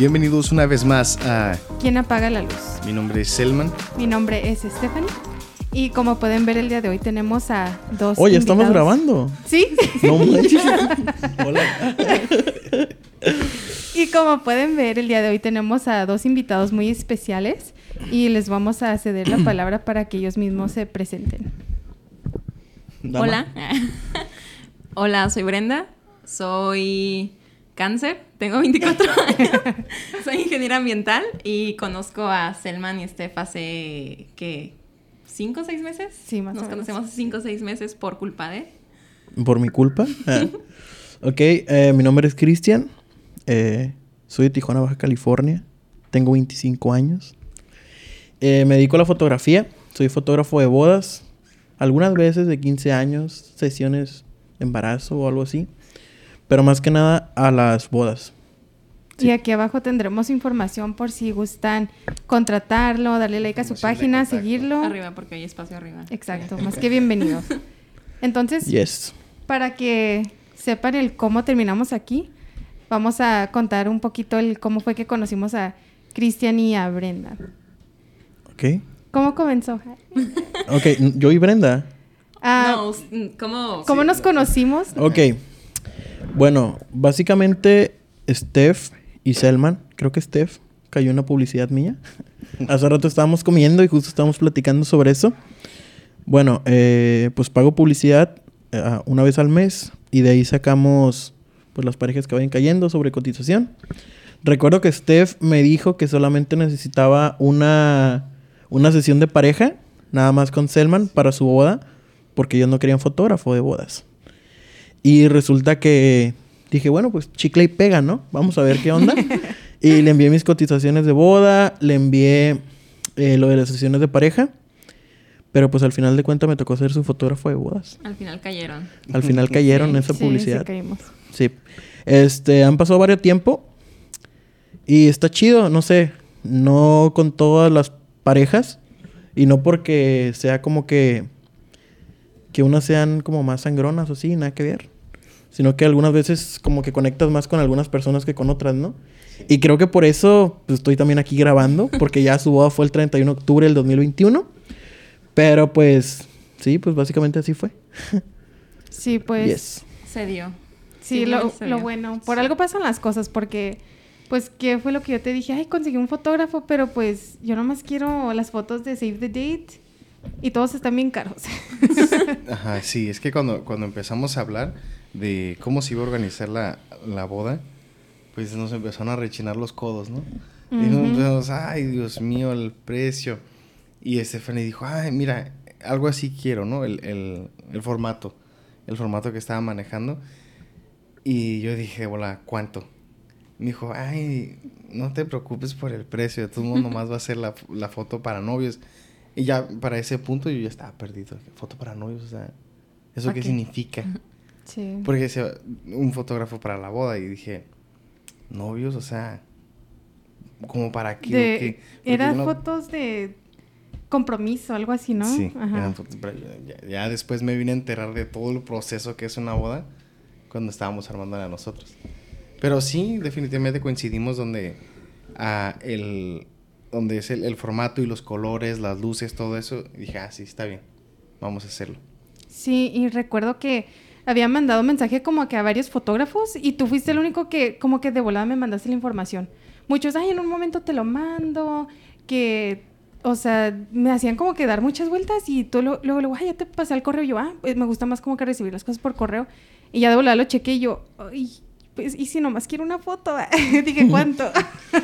Bienvenidos una vez más a ¿Quién apaga la luz? Mi nombre es Selman. Mi nombre es Stephanie. Y como pueden ver el día de hoy tenemos a dos Oye, estamos invitados. grabando. Sí. No manches. Hola. Y como pueden ver el día de hoy tenemos a dos invitados muy especiales y les vamos a ceder la palabra para que ellos mismos se presenten. Dama. Hola. Hola, soy Brenda. Soy cáncer. Tengo 24 años. soy ingeniera ambiental y conozco a Selman y Steph hace, ¿qué? ¿Cinco o seis meses? Sí, más Nos o menos. conocemos hace cinco o seis meses por culpa de... Por mi culpa. Ah. Ok, eh, mi nombre es Cristian. Eh, soy de Tijuana, Baja California. Tengo 25 años. Eh, me dedico a la fotografía. Soy fotógrafo de bodas. Algunas veces de 15 años, sesiones de embarazo o algo así. Pero más que nada a las bodas. Sí. Y aquí abajo tendremos información por si gustan contratarlo, darle like a su página, seguirlo. Arriba, porque hay espacio arriba. Exacto, más que bienvenidos. Entonces, Yes. para que sepan el cómo terminamos aquí, vamos a contar un poquito el cómo fue que conocimos a Cristian y a Brenda. Ok. ¿Cómo comenzó? Ok, yo y Brenda. Ah, no, ¿cómo? ¿Cómo nos conocimos? Ok. Bueno, básicamente Steph y Selman, creo que Steph cayó una publicidad mía. Hace rato estábamos comiendo y justo estábamos platicando sobre eso. Bueno, eh, pues pago publicidad eh, una vez al mes y de ahí sacamos pues las parejas que vayan cayendo sobre cotización. Recuerdo que Steph me dijo que solamente necesitaba una, una sesión de pareja, nada más con Selman, para su boda, porque ellos no querían fotógrafo de bodas. Y resulta que dije, bueno, pues chicle y pega, ¿no? Vamos a ver qué onda. y le envié mis cotizaciones de boda, le envié eh, lo de las sesiones de pareja. Pero pues al final de cuentas me tocó ser su fotógrafo de bodas. Al final cayeron. Al final cayeron en esa Sí, publicidad. sí caímos. Sí. Este, han pasado varios tiempo. Y está chido, no sé. No con todas las parejas. Y no porque sea como que. Que unas sean como más sangronas o así, nada que ver. Sino que algunas veces como que conectas más con algunas personas que con otras, ¿no? Y creo que por eso pues, estoy también aquí grabando. Porque ya su boda fue el 31 de octubre del 2021. Pero pues. Sí, pues básicamente así fue. Sí, pues yes. Se dio. sí, Sí, lo, lo bueno. Por algo pasan las cosas porque, pues, ¿qué fue lo que yo te dije? Ay, conseguí un fotógrafo, pero pues yo nomás quiero las fotos de Save the Date y todos están bien caros. Ajá, sí, es que cuando, cuando empezamos a hablar de cómo se iba a organizar la, la boda, pues nos empezaron a rechinar los codos, ¿no? Y nos empezamos, ay, Dios mío, el precio. Y Stephanie dijo, ay, mira, algo así quiero, ¿no? El, el, el formato, el formato que estaba manejando. Y yo dije, hola, ¿cuánto? Me dijo, ay, no te preocupes por el precio, de todo mundo nomás va a ser la, la foto para novios. Y ya para ese punto yo ya estaba perdido. Foto para novios, o sea, ¿eso ¿Pa qué significa? Sí. Porque decía, un fotógrafo para la boda y dije, novios, o sea, ¿como para qué? De- qué? Eran no- fotos de compromiso, algo así, ¿no? Sí, Ajá. eran fotos, pero ya, después me vine a enterar de todo el proceso que es una boda cuando estábamos armándola nosotros. Pero sí, definitivamente coincidimos donde ah, el donde es el, el formato y los colores, las luces, todo eso. Y dije, ah, sí, está bien, vamos a hacerlo. Sí, y recuerdo que había mandado mensaje como que a varios fotógrafos y tú fuiste el único que como que de volada me mandaste la información. Muchos, ay, en un momento te lo mando, que, o sea, me hacían como que dar muchas vueltas y tú lo- luego, luego, ay, ya te pasé el correo. Y yo, ah, pues me gusta más como que recibir las cosas por correo. Y ya de volada lo chequé y yo, ay, pues, y si nomás quiero una foto, dije, ¿cuánto?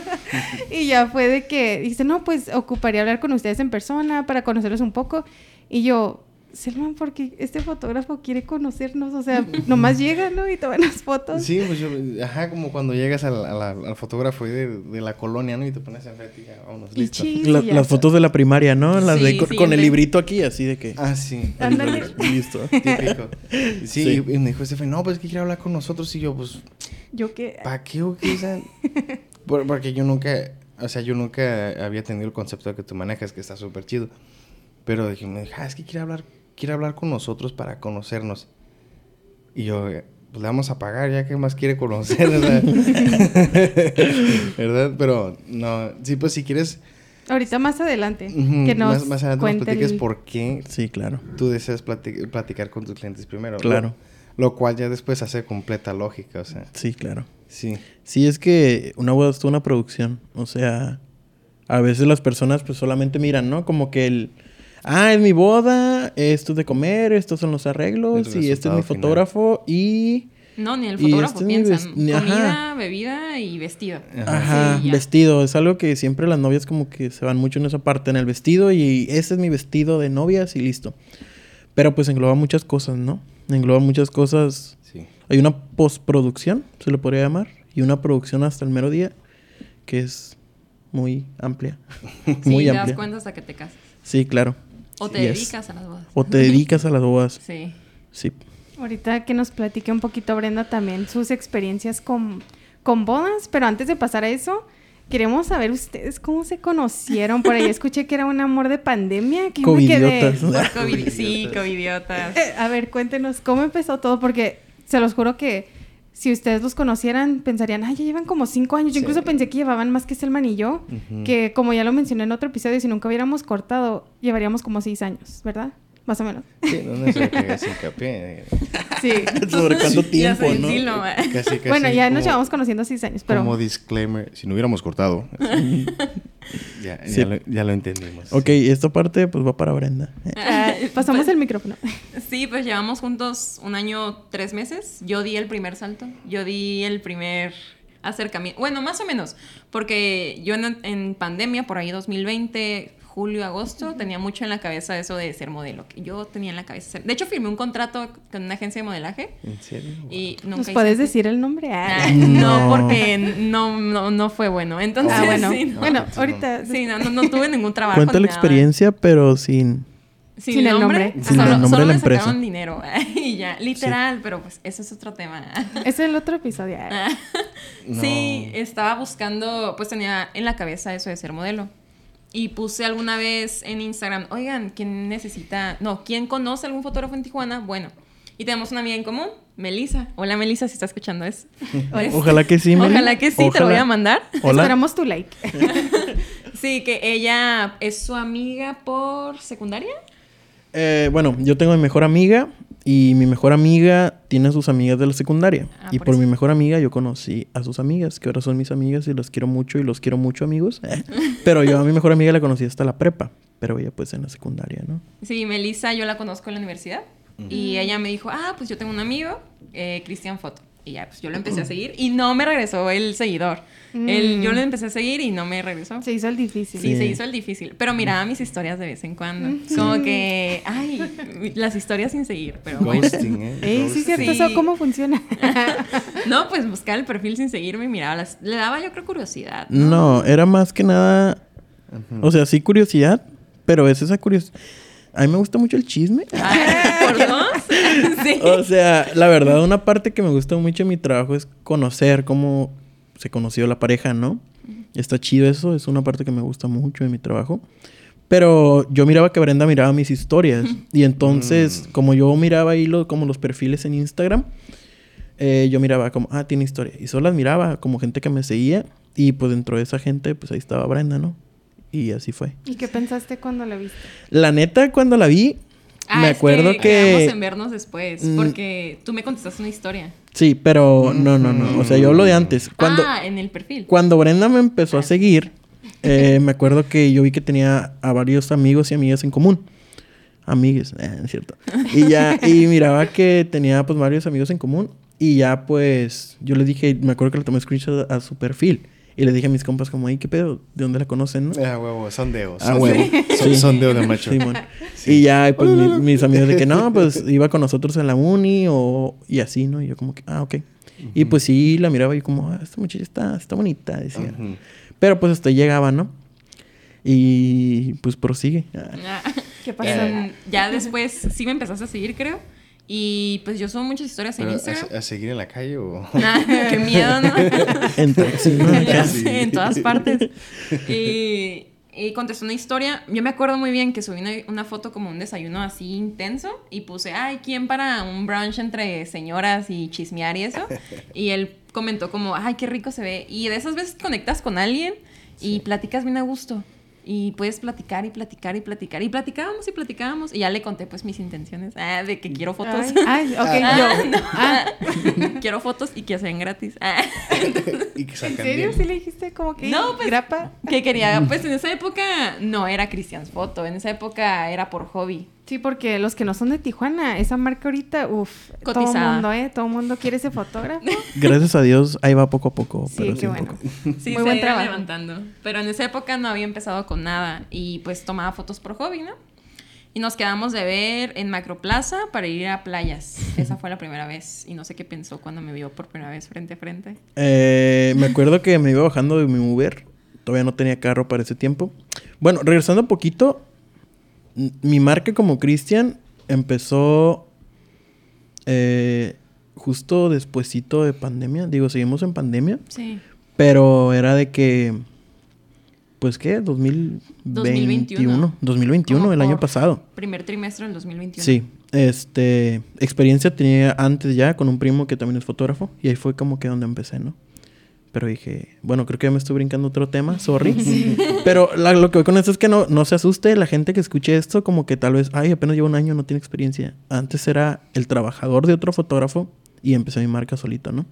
y ya fue de que, dice, no, pues ocuparía hablar con ustedes en persona para conocerlos un poco. Y yo, Selman, porque este fotógrafo quiere conocernos, o sea, nomás llega, ¿no? Y toman las fotos. Sí, pues yo, ajá, como cuando llegas al, al fotógrafo de, de la colonia, ¿no? Y te pones enfrente y ya, vámonos, Y listo. chis, La- y ya. las fotos de la primaria, ¿no? Las de Sí, con, el librito aquí, así de que. Ah, sí. Ándale. Listo. Típico. Sí, Sí. Y, y me dijo Stephanie, no, pues que quiere hablar con nosotros. Y yo, pues, Yo que... ¿para qué o qué? O sea, por- porque yo nunca, o sea, yo nunca había tenido el concepto que tú manejas, que está súper chido. Pero dije, me dijo, ah, es que quiere hablar, quiere hablar con nosotros para conocernos. Y yo, eh, pues le vamos a pagar, ya que más quiere conocer, ¿verdad? ¿verdad? Pero no, sí, pues si quieres, Ahorita más adelante. que nos más, más adelante nos platiques el- por qué Sí, claro. tú deseas plati- platicar con tus clientes primero. Claro. Lo, lo cual ya después hace completa lógica, o sea, Sí, claro. sí. Sí, es que una boda es toda una producción. O sea, a veces las personas pues solamente miran, ¿no? Como que el... Ah, es mi boda, esto es de comer, estos son los arreglos y este es mi final. fotógrafo y... No, ni el fotógrafo este piensa. ves- ni- ajá. Comida, bebida y vestido. Ajá, Sí, vestido. Es algo que siempre las novias como que se van mucho en esa parte, en el vestido y ese es mi vestido de novias y listo. Pero pues engloba muchas cosas, ¿no? Engloba muchas cosas. Sí. Hay una postproducción, se le podría llamar, y una producción hasta el mero día, que es muy amplia. Sí, muy te das amplia. cuenta hasta que te casas. Sí, claro. O te Yes. dedicas a las bodas. O te dedicas a las bodas. Sí. Sí. Ahorita que nos platique un poquito Brenda también sus experiencias con, con bodas, pero antes de pasar a eso, queremos saber ustedes cómo se conocieron. Por ahí escuché que era un amor de pandemia. Que me quedé- Covidiotas. COVID, sí, covidiotas. Eh, a ver, cuéntenos cómo empezó todo, porque se los juro que si ustedes los conocieran, pensarían, ay, ya llevan como cinco años. Yo Sí. incluso pensé que llevaban más que Selman y yo, que como ya lo mencioné en otro episodio, si nunca hubiéramos cortado, llevaríamos como seis años, ¿verdad? Más o menos. Sí, no necesito que hagas hincapié. Sí. ¿Sobre cuánto tiempo, no? dilo. Casi, casi bueno, ya nos llevamos conociendo seis años, pero... Como disclaimer, si no hubiéramos cortado. ya, Sí. ya, lo, ya lo entendimos. Ok, esta parte pues va para Brenda. Ah, pasamos el micrófono. Sí, pues llevamos juntos un año, tres meses. Yo di el primer salto. Yo di el primer acercamiento. Bueno, más o menos. Porque yo en, en pandemia, por ahí 2020, julio, agosto, tenía mucho en la cabeza eso de ser modelo. que Yo tenía en la cabeza ser... De hecho, firmé un contrato con una agencia de modelaje. ¿En serio? Y nunca ¿Nos hice puedes decir el nombre? Ah. No, porque no, no, no fue bueno. Entonces, Ah, bueno. sí, no. bueno, ahorita... Sí, no, no, no tuve ningún trabajo. Cuenta la nada. experiencia, pero sin... Sin, Sin el nombre. nombre. Sin solo, el nombre solo de la me empresa. sacaron dinero. y ya, literal, pero pues eso es otro tema. Es el otro episodio. No. Sí, estaba buscando, pues tenía en la cabeza eso de ser modelo. Y puse alguna vez en Instagram, oigan, ¿quién necesita? No, ¿quién conoce algún fotógrafo en Tijuana? Bueno, y tenemos una amiga en común, Melissa. Hola, Melissa, si está escuchando eso. Este, Ojalá que sí, Meli. Ojalá que sí, te lo voy a mandar. Hola. Esperamos tu like. Sí, que ella es su amiga por secundaria. Eh, bueno, yo tengo mi mejor amiga y mi mejor amiga tiene a sus amigas de la secundaria. Ah, y por mi mejor amiga yo conocí a sus amigas, que ahora son mis amigas y las quiero mucho y los quiero mucho amigos. Pero yo a mi mejor amiga la conocí hasta la prepa, pero ella pues en la secundaria, ¿no? Sí, Melissa yo la conozco en la universidad. Y ella me dijo, ah, pues yo tengo un amigo, eh, Cristian Foto. Y ya, pues yo lo empecé a seguir y no me regresó el seguidor. El- Mm. yo lo empecé a seguir y no me regresó. Se hizo el difícil. Sí, Sí. se hizo el difícil. Pero miraba mis historias de vez en cuando. Mm. Como que, ay, las historias sin seguir. Pero bueno. Ghosting, ¿eh? Ey, sí, cierto, Sí. eso cómo funciona. No, pues buscar el perfil sin seguirme y miraba las. Le daba yo creo curiosidad. No, era más que nada, o sea, sí curiosidad, pero es esa curiosidad. A mí me gusta mucho el chisme. Ah, ¿Por dos? sí. O sea, la verdad, una parte que me gusta mucho en mi trabajo es conocer cómo se conoció la pareja, ¿no? Está chido eso, es una parte que me gusta mucho en mi trabajo. Pero yo miraba que Brenda miraba mis historias. Y entonces, Mm. como yo miraba ahí lo- como los perfiles en Instagram, eh, yo miraba como, ah, tiene historia. Y solo las miraba como gente que me seguía. Y pues dentro de esa gente, pues ahí estaba Brenda, ¿no? Y así fue. ¿Y qué pensaste cuando la viste? La neta, cuando la vi, Ah, me es acuerdo que... quedamos en vernos después. Mm. Porque tú me contestaste una historia. Sí, pero no, no, no. O sea, yo hablo de antes. Cuando, Ah, en el perfil. cuando Brenda me empezó a seguir, eh, me acuerdo que yo vi que tenía a varios amigos y amigas en común. Amigues, eh, es cierto. Y ya, y miraba que tenía pues varios amigos en común. Y ya pues, yo le dije, me acuerdo que le tomé screenshot a su perfil. Y le dije a mis compas como, ¿y qué pedo? ¿De dónde la conocen, no? Ah, huevo, sondeo. Ah, huevo. Son- Sí. Sondeo de macho. Sí. Y ya, pues mi- mis amigos de que no, pues iba con nosotros en la uni o y así, ¿no? Y yo como que, ah, ok. Y pues sí, la miraba y como, ah, esta muchacha está, está bonita, decía. Pero pues hasta llegaba, ¿no? Y pues prosigue. Ah. ¿Qué pasó? Em, ya después sí me empezaste a seguir, creo. Y pues yo subo muchas historias en Instagram. ¿a, a seguir en la calle o...? Ah, qué miedo, ¿no? En todas partes. Y, y contestó una historia. Yo me acuerdo muy bien que subí una, una foto como un desayuno así intenso y puse, ay, ¿quién para un brunch entre señoras y chismear y eso? Y él comentó como, ay, qué rico se ve. Y de esas veces conectas con alguien y platicas bien a gusto. Y puedes platicar y platicar y platicar. Y platicábamos y platicábamos. Y ya le conté pues mis intenciones. Ah, de que quiero fotos. Ay, ay, ok, Ah, yo. no. Ah, quiero fotos y que sean gratis. Ah. y que ¿En serio? bien. ¿Sí le dijiste como que No, pues- grapa? Que quería, pues en esa época no era Christian's Photo. En esa época era por hobby. Sí, porque los que no son de Tijuana, esa marca ahorita, uff, todo Cotizada. mundo, ¿eh? Todo mundo quiere ese fotógrafo. Gracias a Dios, ahí va poco a poco. Sí, pero qué sí bueno. poco. Sí, Muy se buen trabajo. levantando. Pero en esa época no había empezado con nada. Y pues tomaba fotos por hobby, ¿no? Y nos quedamos de ver en Macroplaza para ir a playas. Esa fue la primera vez. Y no sé qué pensó cuando me vio por primera vez frente a frente. Eh, me acuerdo que me iba bajando de mi Uber. Todavía no tenía carro para ese tiempo. Bueno, regresando un poquito. Mi marca como Cristian empezó eh, justo despuesito de pandemia. Digo, seguimos en pandemia. Sí. Pero era de que... Pues, ¿qué? 2021. 2021. 2021, Como el año pasado. Primer trimestre del 2021. Sí, este, experiencia tenía antes ya con un primo que también es fotógrafo y ahí fue como que donde empecé, ¿no? Pero dije, bueno, creo que ya me estoy brincando otro tema, sorry. Pero la- lo que voy con esto es que no, no se asuste la gente que escuche esto, como que tal vez, ay, apenas llevo un año, no tiene experiencia. Antes era el trabajador de otro fotógrafo y empecé mi marca solito, ¿no?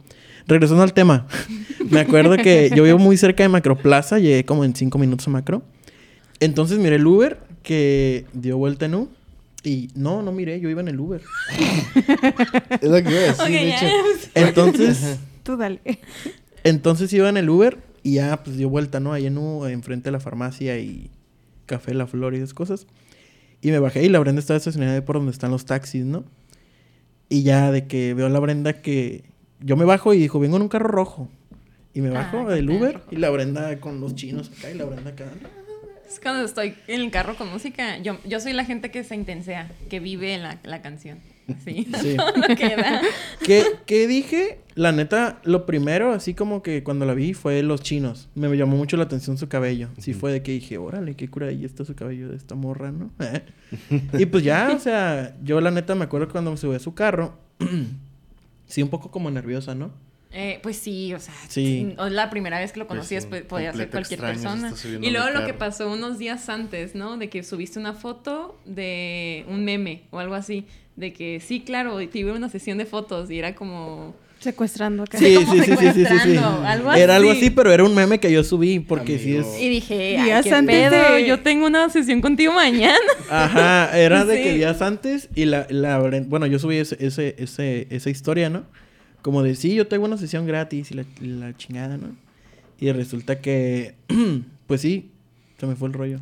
Regresando al tema, me acuerdo que yo vivo muy cerca de Macroplaza, llegué como en cinco minutos a Macro. Entonces miré el Uber que dio vuelta en U. Y no, no miré, yo iba en el Uber. Es lo que iba a decir, Ok, de ya. hecho. Entonces, Tú dale. Entonces iba en el Uber y ya pues dio vuelta, ¿no? Ahí en U, enfrente de la farmacia y Café La Flor y esas cosas. Y me bajé y la Brenda estaba estacionada ahí por donde están los taxis, ¿no? Y ya de que veo a la Brenda que yo me bajo y dijo, vengo en un carro rojo. Y me bajo Ah, del Uber y la Brenda con los chinos acá y la Brenda acá. Es cuando estoy en el carro con música. Yo, yo soy la gente que se intensea, que vive la, la canción. Sí. Sí. Todo lo que da. ¿Qué, qué dije? La neta, lo primero, así como que cuando la vi, fue los chinos. Me llamó mucho la atención su cabello. Sí fue de que dije, órale, qué cura, ahí está su cabello de esta morra, ¿no? y pues ya, o sea, yo la neta me acuerdo que cuando me subí a su carro, sí, un poco como nerviosa, ¿no? Eh, pues sí, o sea, Sí. la primera vez que lo Pues conocí, sí, después podía ser cualquier persona. Y luego lo que pasó unos días antes, ¿no? De que subiste una foto de un meme o algo así. De que sí, claro, y tuve una sesión de fotos y era como... Secuestrando acá. Sí, sí, sí, sí, sí, sí, sí. secuestrando, algo Era algo así. así, pero era un meme que yo subí porque sí es... Y dije, Días Ay, ¿qué antes pedo? de- Yo tengo una sesión contigo mañana. Ajá, era de que días antes y la, la bueno, yo subí ese, ese, ese, esa historia, ¿no? Como de, sí, yo tengo una sesión gratis y la, y la chingada, ¿no? Y resulta que, pues sí, se me fue el rollo.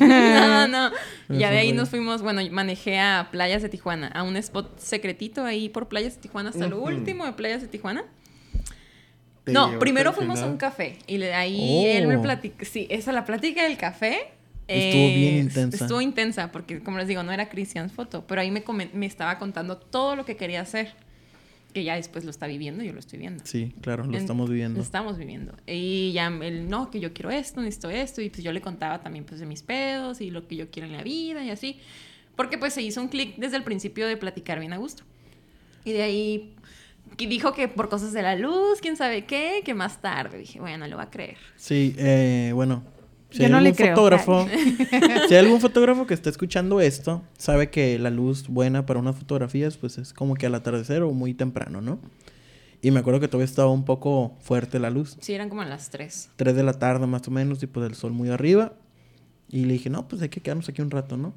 No, no. Me Ya de ahí nos fuimos, bueno, manejé a Playas de Tijuana, a un spot secretito ahí por Playas de Tijuana, hasta lo último de Playas de Tijuana. Te No, primero fuimos a un café y de ahí él me Oh. platicó, sí, esa la plática del café. Estuvo bien intensa. Estuvo intensa porque, como les digo, no era Christian's foto, pero ahí me, me estaba contando todo lo que quería hacer, que ya después lo está viviendo, yo lo estoy viendo. Sí, claro, lo En- estamos viviendo. Lo estamos viviendo. Y ya él, no, que yo quiero esto, necesito esto. Y pues yo le contaba también pues de mis pedos y lo que yo quiero en la vida y así. Porque pues se hizo un clic desde el principio de platicar bien a gusto. Y de ahí que dijo que por cosas de la luz, quién sabe qué, que más tarde. Dije, bueno, lo va a creer. Sí, eh, bueno. Si Yo hay no le algún creo. fotógrafo, si hay algún fotógrafo que está escuchando esto, sabe que la luz buena para unas fotografías, pues es como que al atardecer o muy temprano, ¿no? Y me acuerdo que todavía estaba un poco fuerte la luz. Sí, eran como a las 3. 3 de la tarde más o menos, y pues el sol muy arriba. Y le dije, no, pues hay que quedarnos aquí un rato, ¿no?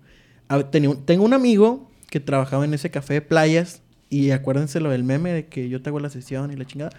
A tenía un- tengo un amigo que trabajaba en ese café de playas, y acuérdense lo del meme de que yo te hago la sesión y la chingada.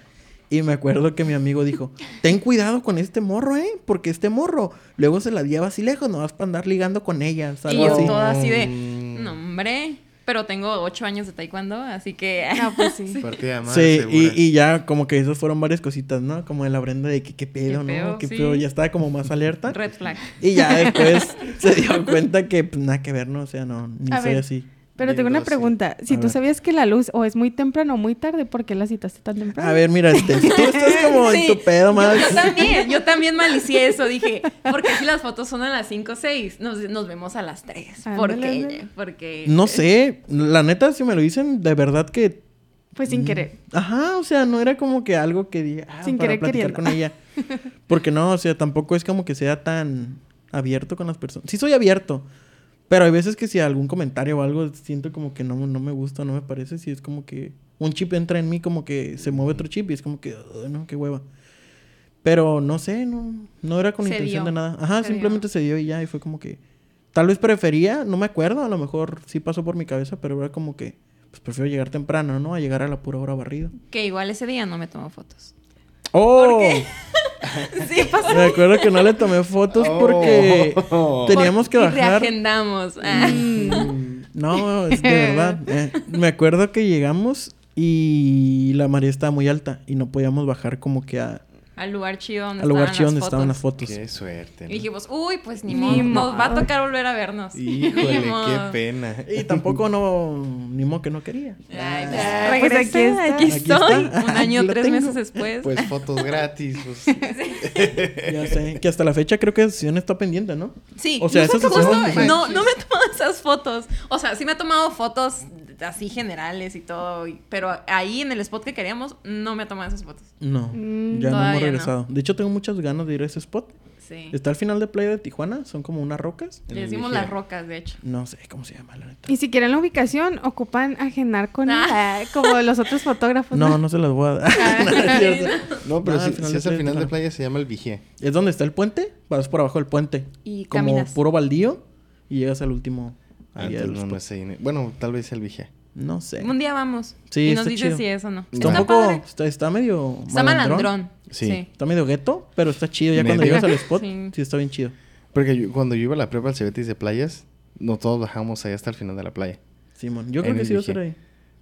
Y me acuerdo que mi amigo dijo, ten cuidado con este morro, ¿eh? Porque este morro luego se la lleva así lejos, no vas para andar ligando con ellas, Y algo yo así. toda así de, Mm. no, hombre. Pero tengo 8 años de taekwondo, así que... No, pues sí. Partida madre Sí, y, y ya como que esas fueron varias cositas, ¿no? Como de la Brenda de que qué pedo, ¿no? pedo, Qué sí. pedo, ya estaba como más alerta. Red flag. Y ya después se dio cuenta que pues, nada que ver, ¿no? O sea, no, ni A soy ver, así. Pero tengo una 10-12. pregunta. Si A tú ver. sabías que la luz o es muy temprano o muy tarde, ¿por qué la citaste tan temprano? A ver, mira, este, tú estás como en tu pedo más. Yo también, yo también malicié eso. Dije, porque si las fotos son a las 5 o 6, nos, nos vemos a las 3. ¿Por Ándale, qué? Porque. No sé, la neta, si me lo dicen, de verdad que. Fue sin querer. Ajá, o sea, no era como que algo que diga, ah, Sin para querer platicar queriendo. con ella. Porque no, o sea, tampoco es como que sea tan abierto con las personas. Sí soy abierto, pero hay veces que si algún comentario o algo siento como que no, no me gusta, no me parece, si es como que un chip entra en mí como que se mueve otro chip y es como que, "Ugh, no, qué hueva. Pero no sé, no, no era con Se intención dio. de nada. Ajá, Se simplemente se dio y ya, y fue como que... Tal vez prefería, no me acuerdo, a lo mejor sí pasó por mi cabeza, pero era como que, pues prefiero llegar temprano, ¿no? A llegar a la pura hora barrido. Que igual ese día no me tomó fotos. ¡Oh! Sí, pasó. Me acuerdo que no le tomé fotos porque Oh. teníamos que Y bajar. reagendamos. Ah. No, es de verdad. eh, me acuerdo que llegamos y la marea estaba muy alta y no podíamos bajar como que a- Al lugar chido donde al lugar estaban chido las donde estaban las fotos. Qué suerte. Y dijimos, uy, pues ni, Ni modo, modo. nos va a tocar volver a vernos. Híjole, qué pena. Y tampoco no, ni modo que no quería. Ay, pues, Ah, pues aquí está. aquí, Aquí estoy. está. Un año, Aquí tres tengo. meses después. Pues fotos gratis. Pues. Ya sé, que hasta la fecha creo que sesión está pendiente, ¿no? Sí, O sea, justo- esas justo- no, no me he tomado esas fotos. O sea, sí me he tomado fotos así generales y todo, y- pero ahí en el spot que queríamos no me he tomado esas fotos. No, Mm, ya no hemos no. regresado. De hecho, tengo muchas ganas de ir a ese spot. Sí. Está al final de Playa de Tijuana, son como unas rocas. Le decimos las rocas, de hecho. No sé cómo se llama, la neta. Y si quieren la ubicación, ocupan ajenar con Ah. como los otros fotógrafos. No, no se las voy a dar. No, cierto. No, pero Ah, si, si es al final de playa se llama el Vigía. Es donde está el puente, vas por abajo del puente. Y como caminas. puro baldío y llegas al último. Ah, entonces no, no sé. Bueno, tal vez el Vigía. No sé. Un día vamos. Sí, y nos chido. si es o no. Está un Está poco, padre. está, está medio Está malandrón. Sí. Sí. Está medio gueto, pero está chido. Ya cuando llegas al spot, Sí. sí. está bien chido. Porque yo- cuando yo iba a la prepa al Cebetis de playas, no todos bajamos ahí hasta el final de la playa. Simón, yo creo que sí va a ser ahí.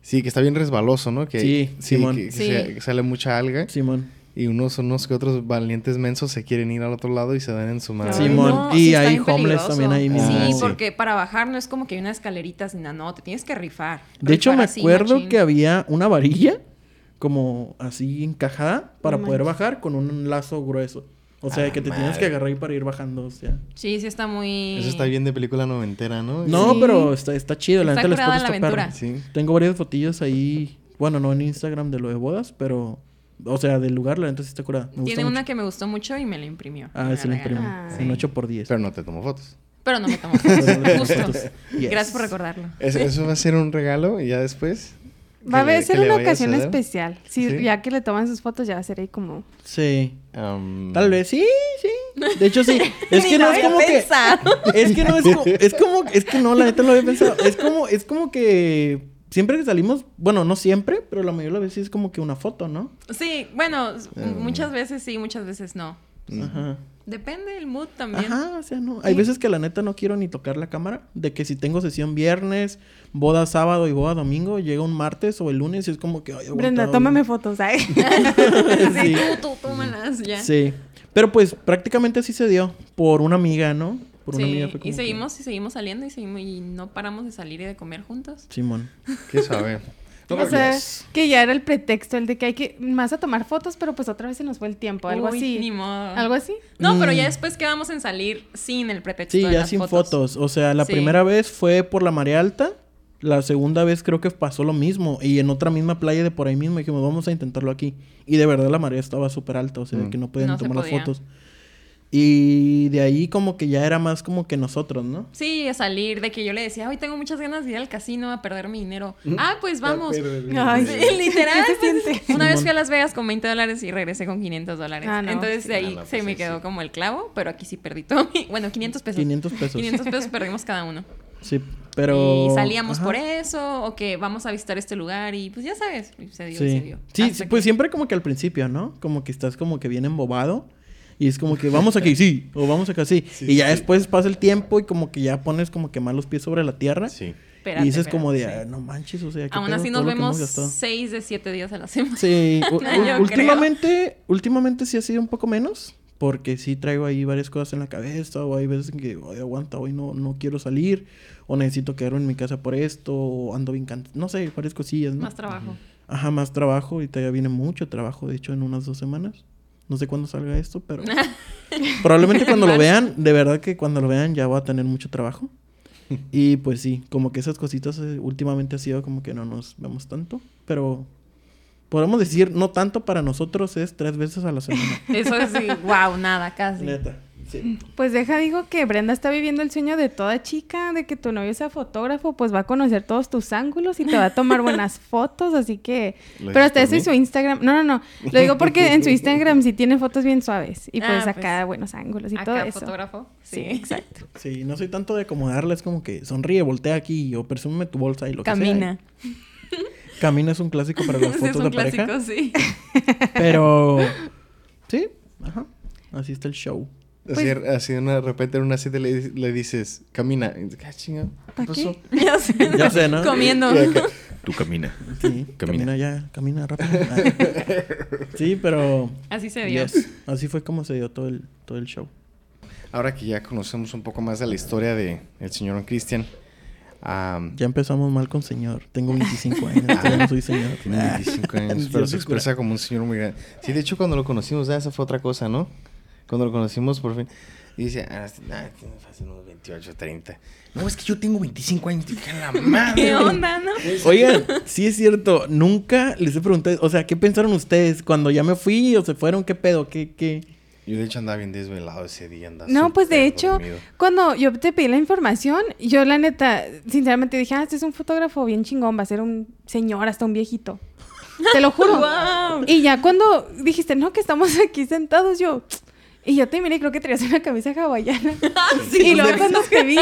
Sí, que está bien resbaloso, ¿no? Que, Sí, Simón. Que, que Sí. sale mucha alga. Simón. Y unos, unos que otros valientes mensos se quieren ir al otro lado y se dan en su madre. Simón. No, y sí hay homeless peligroso. también ahí mismo. Sí, Ah, sí. porque para bajar no es como que hay unas escaleritas ni nada, no, te tienes que rifar. De hecho, me así, acuerdo machín. que había una varilla como así encajada para No poder manches. bajar con un lazo grueso. O sea, Ah, que te tienes que agarrar ahí para ir bajando, o sea. Sí, sí está muy... Eso está bien de película noventera, ¿no? No, Sí. pero está, está chido, la Está neta está la aventura. perro. Sí. Tengo varias fotillos ahí, bueno, no en Instagram de lo de bodas, pero o sea, del lugar la neta sí está curada. Me gusta Tiene mucho. una que me gustó mucho y me la imprimió. Ah, Me sí la imprimo. Ah. En 8x10. Pero no te tomo fotos. Pero no me tomo Justo. fotos. Yes. Gracias por recordarlo. Eso, eso va a ser un regalo y ya después. Va a ser una ocasión especial. Sí, ¿Sí? Ya que le toman sus fotos, ya va a ser ahí como... Sí. Am, Tal vez sí, sí. De hecho sí. Es que no es como que. Es que no es como, es como, es que no, la neta no lo había pensado. Es como, es como que siempre que salimos, bueno, no siempre, pero la mayoría de las veces es como que una foto, ¿no? Sí, bueno, Mm. muchas veces sí, muchas veces no. Ajá. Depende del mood también. Ajá, o sea, no. Hay veces que la neta no quiero ni tocar la cámara. De que si tengo sesión viernes, boda sábado y boda domingo, llega un martes o el lunes y es como que. Ay, Brenda, tómame fotos, ¿sabes? Sí, Sí. tú, tú, tómalas ya. Sí. Pero pues prácticamente así se dio. Por una amiga, ¿no? Por una Sí, amiga fue como y que- seguimos y seguimos saliendo y seguimos y no paramos de salir y de comer juntos. Simón. Qué saber. o sea, que ya era el pretexto, el de que hay que más a tomar fotos, pero pues otra vez se nos fue el tiempo, algo Uy, así. Ni modo. ¿Algo así? No, pero Mm. ya después quedamos en salir sin el pretexto Sí, de ya las sin fotos. O sea, la Sí. primera vez fue por la marea alta. La segunda vez creo que pasó lo mismo. Y en otra misma playa de por ahí mismo dijimos, vamos a intentarlo aquí. Y de verdad la marea estaba súper alta. O sea, Mm. que no se tomar las fotos. Y de ahí como que ya era más como que nosotros, ¿no? Sí, a salir, de que yo le decía, hoy tengo muchas ganas de ir al casino a perder mi dinero. Mm. Ah, pues vamos. Ay, Sí, literal. ¿Qué se pues? Una vez fui a Las Vegas con 20 dólares y regresé con 500 dólares. Ah, no. Entonces de Ah, ahí no, se pues me quedó sí. como el clavo, pero aquí sí perdí todo mi... Bueno, 500 pesos. 500 pesos. 500 pesos perdimos cada uno. Sí, pero... Y salíamos Ajá. por eso, o que vamos a visitar este lugar y pues ya sabes, se dio, Sí, se dio. sí, que- pues siempre como que al principio, ¿no? Como que estás como que bien embobado. Y es como que vamos aquí, sí, o vamos acá, sí. Sí, y ya sí. después pasa el tiempo y como que ya pones como que más los pies sobre la tierra. Sí. Espérate, y dices espérate, como de, sí. "Ah, no manches, o sea, ¿qué Aún pedo? así nos vemos gastado". 6 de 7 días a la semana. Sí, No, últimamente, últimamente sí ha sido un poco menos, Porque sí traigo ahí varias cosas en la cabeza, o hay veces en que, "Ay, aguanta, hoy no, no quiero salir, o necesito quedarme en mi casa por esto, o ando bien cansado. No sé, varias cosillas, ¿no? Más trabajo. Ajá, más trabajo. Ahorita ya viene mucho trabajo, de hecho, en unas dos semanas. No sé cuándo salga esto, pero probablemente cuando lo vean, de verdad que cuando lo vean ya voy a tener mucho trabajo. Y pues sí, como que esas cositas eh, últimamente ha sido como que no nos vemos tanto, pero podemos decir, no tanto para nosotros es tres veces a la semana. Eso es, sí, wow, nada, casi. Neta, sí. Pues deja, digo que Brenda está viviendo el sueño de toda chica, de que tu novio sea fotógrafo, pues va a conocer todos tus ángulos y te va a tomar buenas fotos, así que... ¿Lo Pero hasta eso en mí? su Instagram... No, no, no. Lo digo porque en su Instagram sí tiene fotos bien suaves y pues Ah, acá pues, buenos ángulos y Acá, todo eso. fotógrafo. Sí, Sí, exacto. Sí, no soy tanto de acomodarla, es como que sonríe, voltea aquí o presúmeme tu bolsa y lo que Camina. sea. Camina es un clásico para las fotos es un de pareja. clásico, sí. Pero sí, ajá. Así está el show. Así, así de una- de repente en una cita le, le dices, camina. "Ah, chinga, ¿qué ¿Pa' pasó? Ya sé. Ya sé, ¿no? Comiendo. Y acá, Tú camina. Sí, camina. Camina. ya, camina rápido. Sí, pero Así se dio. yes, así fue como se dio todo el todo el show. Ahora que ya conocemos un poco más de la historia de el señor Cristian. am, Ya empezamos mal con señor. Tengo 25 años, todavía no soy señor. tiene 25 años, pero se es expresa como un señor muy grande. Sí, de hecho, cuando lo conocimos, ya esa fue otra cosa, ¿no? Cuando lo conocimos, por fin. Y dice, ah, nah, tiene fácil unos 28, 30. No, es que yo tengo 25 años. Dije, "A la madre. ¿Qué onda, no? Oigan, sí es cierto, nunca les he preguntado, o sea, ¿qué pensaron ustedes cuando ya me fui o se fueron? ¿Qué pedo? ¿Qué qué? Yo, de hecho, andaba bien desvelado ese día. Andaba No, pues de hecho, dormido. cuando yo te pedí la información, yo la neta, sinceramente dije, ah, este es un fotógrafo bien chingón, va a ser un señor, hasta un viejito. Te lo juro. Wow. Y ya cuando dijiste, no, que estamos aquí sentados, yo... Y yo te miré, creo que traías una camisa hawaiana. y luego cuando te vi,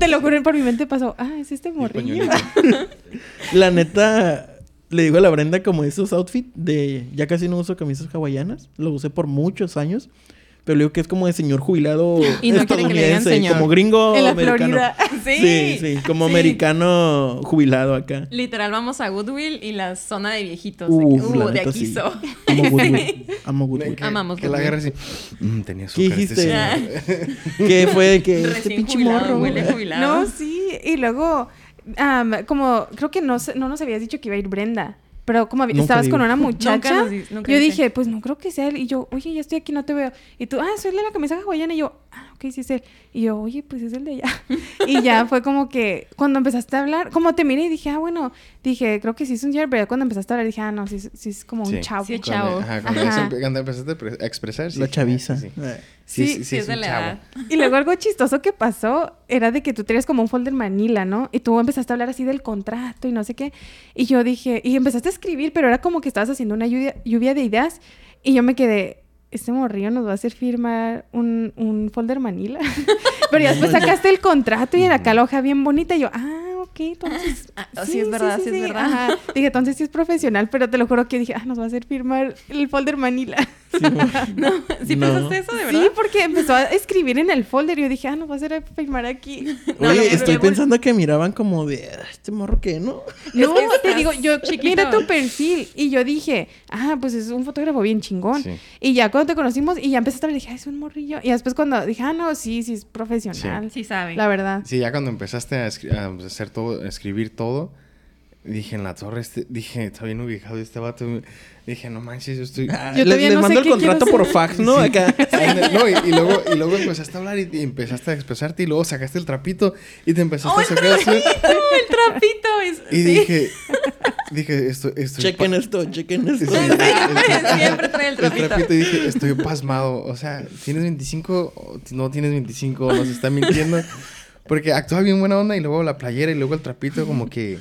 te lo juro, por mi mente pasó, ah, es este morrillo. La neta, le digo a la Brenda como esos outfits de... Ya casi no uso camisas hawaianas, lo usé por muchos años, pero le digo que es como de señor jubilado Y no quiere que le digan estadounidense, señor. como gringo En la americano. Florida. Sí, Sí. sí, como Sí. americano jubilado acá. Literal, vamos a Goodwill y la zona de viejitos. Uf, de, que, la uh, de neta, aquí sí. so. Amo Goodwill. Amo Goodwill. Que- Amamos Que la agarra así. "Mm, tenía ¿Qué azúcar este dijiste? señor". ¿Qué fue? que este Recién pinche jubilado, morro? huele güey? jubilado. No, sí. Y luego, am, como, creo que no, no nos habías dicho que iba a ir Brenda. Pero como estabas digo. con una Nunca muchacha, nos di- nunca yo dice. dije, pues no creo que sea él. Y yo, oye, ya estoy aquí, no te veo. Y tú, ah, soy el de la camisa hawaiana. Y yo, ah, ok, sí es él. Y yo, oye, pues es el de allá. y ya fue como que cuando empezaste a hablar, como te miré y dije, ah, bueno, dije, creo que sí es un pero cuando empezaste a hablar dije, ah, no, sí, sí es como un Sí. chavo. Sí, Cuando- chavo. ajá, cuando, Ajá. cuando empezaste a pre- a expresar, sí. La dije, chaviza. Sí, sí. Sí, Sí, es de un la edad. Y luego algo chistoso que pasó era de que tú tenías como un folder manila, ¿no? Y tú empezaste a hablar así del contrato y no sé qué. Y yo dije, y empezaste a escribir, pero era como que estabas haciendo una lluvia, lluvia de ideas. Y yo me quedé, este morrillo nos va a hacer firmar un, un folder manila. pero ya después sacaste el contrato y era acá la hoja bien bonita. Y yo, ah, ok, entonces. Ah, sí es verdad, sí es verdad. Ajá. Dije, entonces sí es profesional, pero te lo juro que dije, ah, nos va a hacer firmar el folder manila. Sí. No, ¿sí No. pensaste eso de verdad? Sí, porque empezó a escribir en el folder y yo dije, ah, nos va a hacer firmar aquí. No, Oye, no, estoy no, pensando que miraban como de "Ah, este morro que no. No, que te digo, yo chiquito. mira tu perfil y yo dije, ah, pues es un fotógrafo bien chingón. Sí. Y ya cuando te conocimos y ya empezaste a hablar, dije, ah, es un morrillo. Y después cuando dije, ah, no, sí, sí es profesional. Sí sabe. La verdad. Sí, ya cuando empezaste a, a hacer todo, a escribir todo, dije en la torre, este, dije, está bien ubicado este vato. Dije, no manches, yo estoy. Ah, Yo le, todavía le no sé mando el contrato por fax, ¿no? Acá. No, y, y luego, y luego empezaste a hablar y, y empezaste a expresarte y luego sacaste el trapito y te empezaste ¡Oh, a el sacar así. trapito! ¡El trapito! Es, Y sí. dije, dije, esto, estoy chequen esto, chequen Sí, esto. el- Siempre trae el el trapito. y dije, estoy pasmado. O sea, ¿tienes 25 o t- no tienes 25? Nos está mintiendo. Porque actuaba bien buena onda y luego la playera y luego el trapito como que...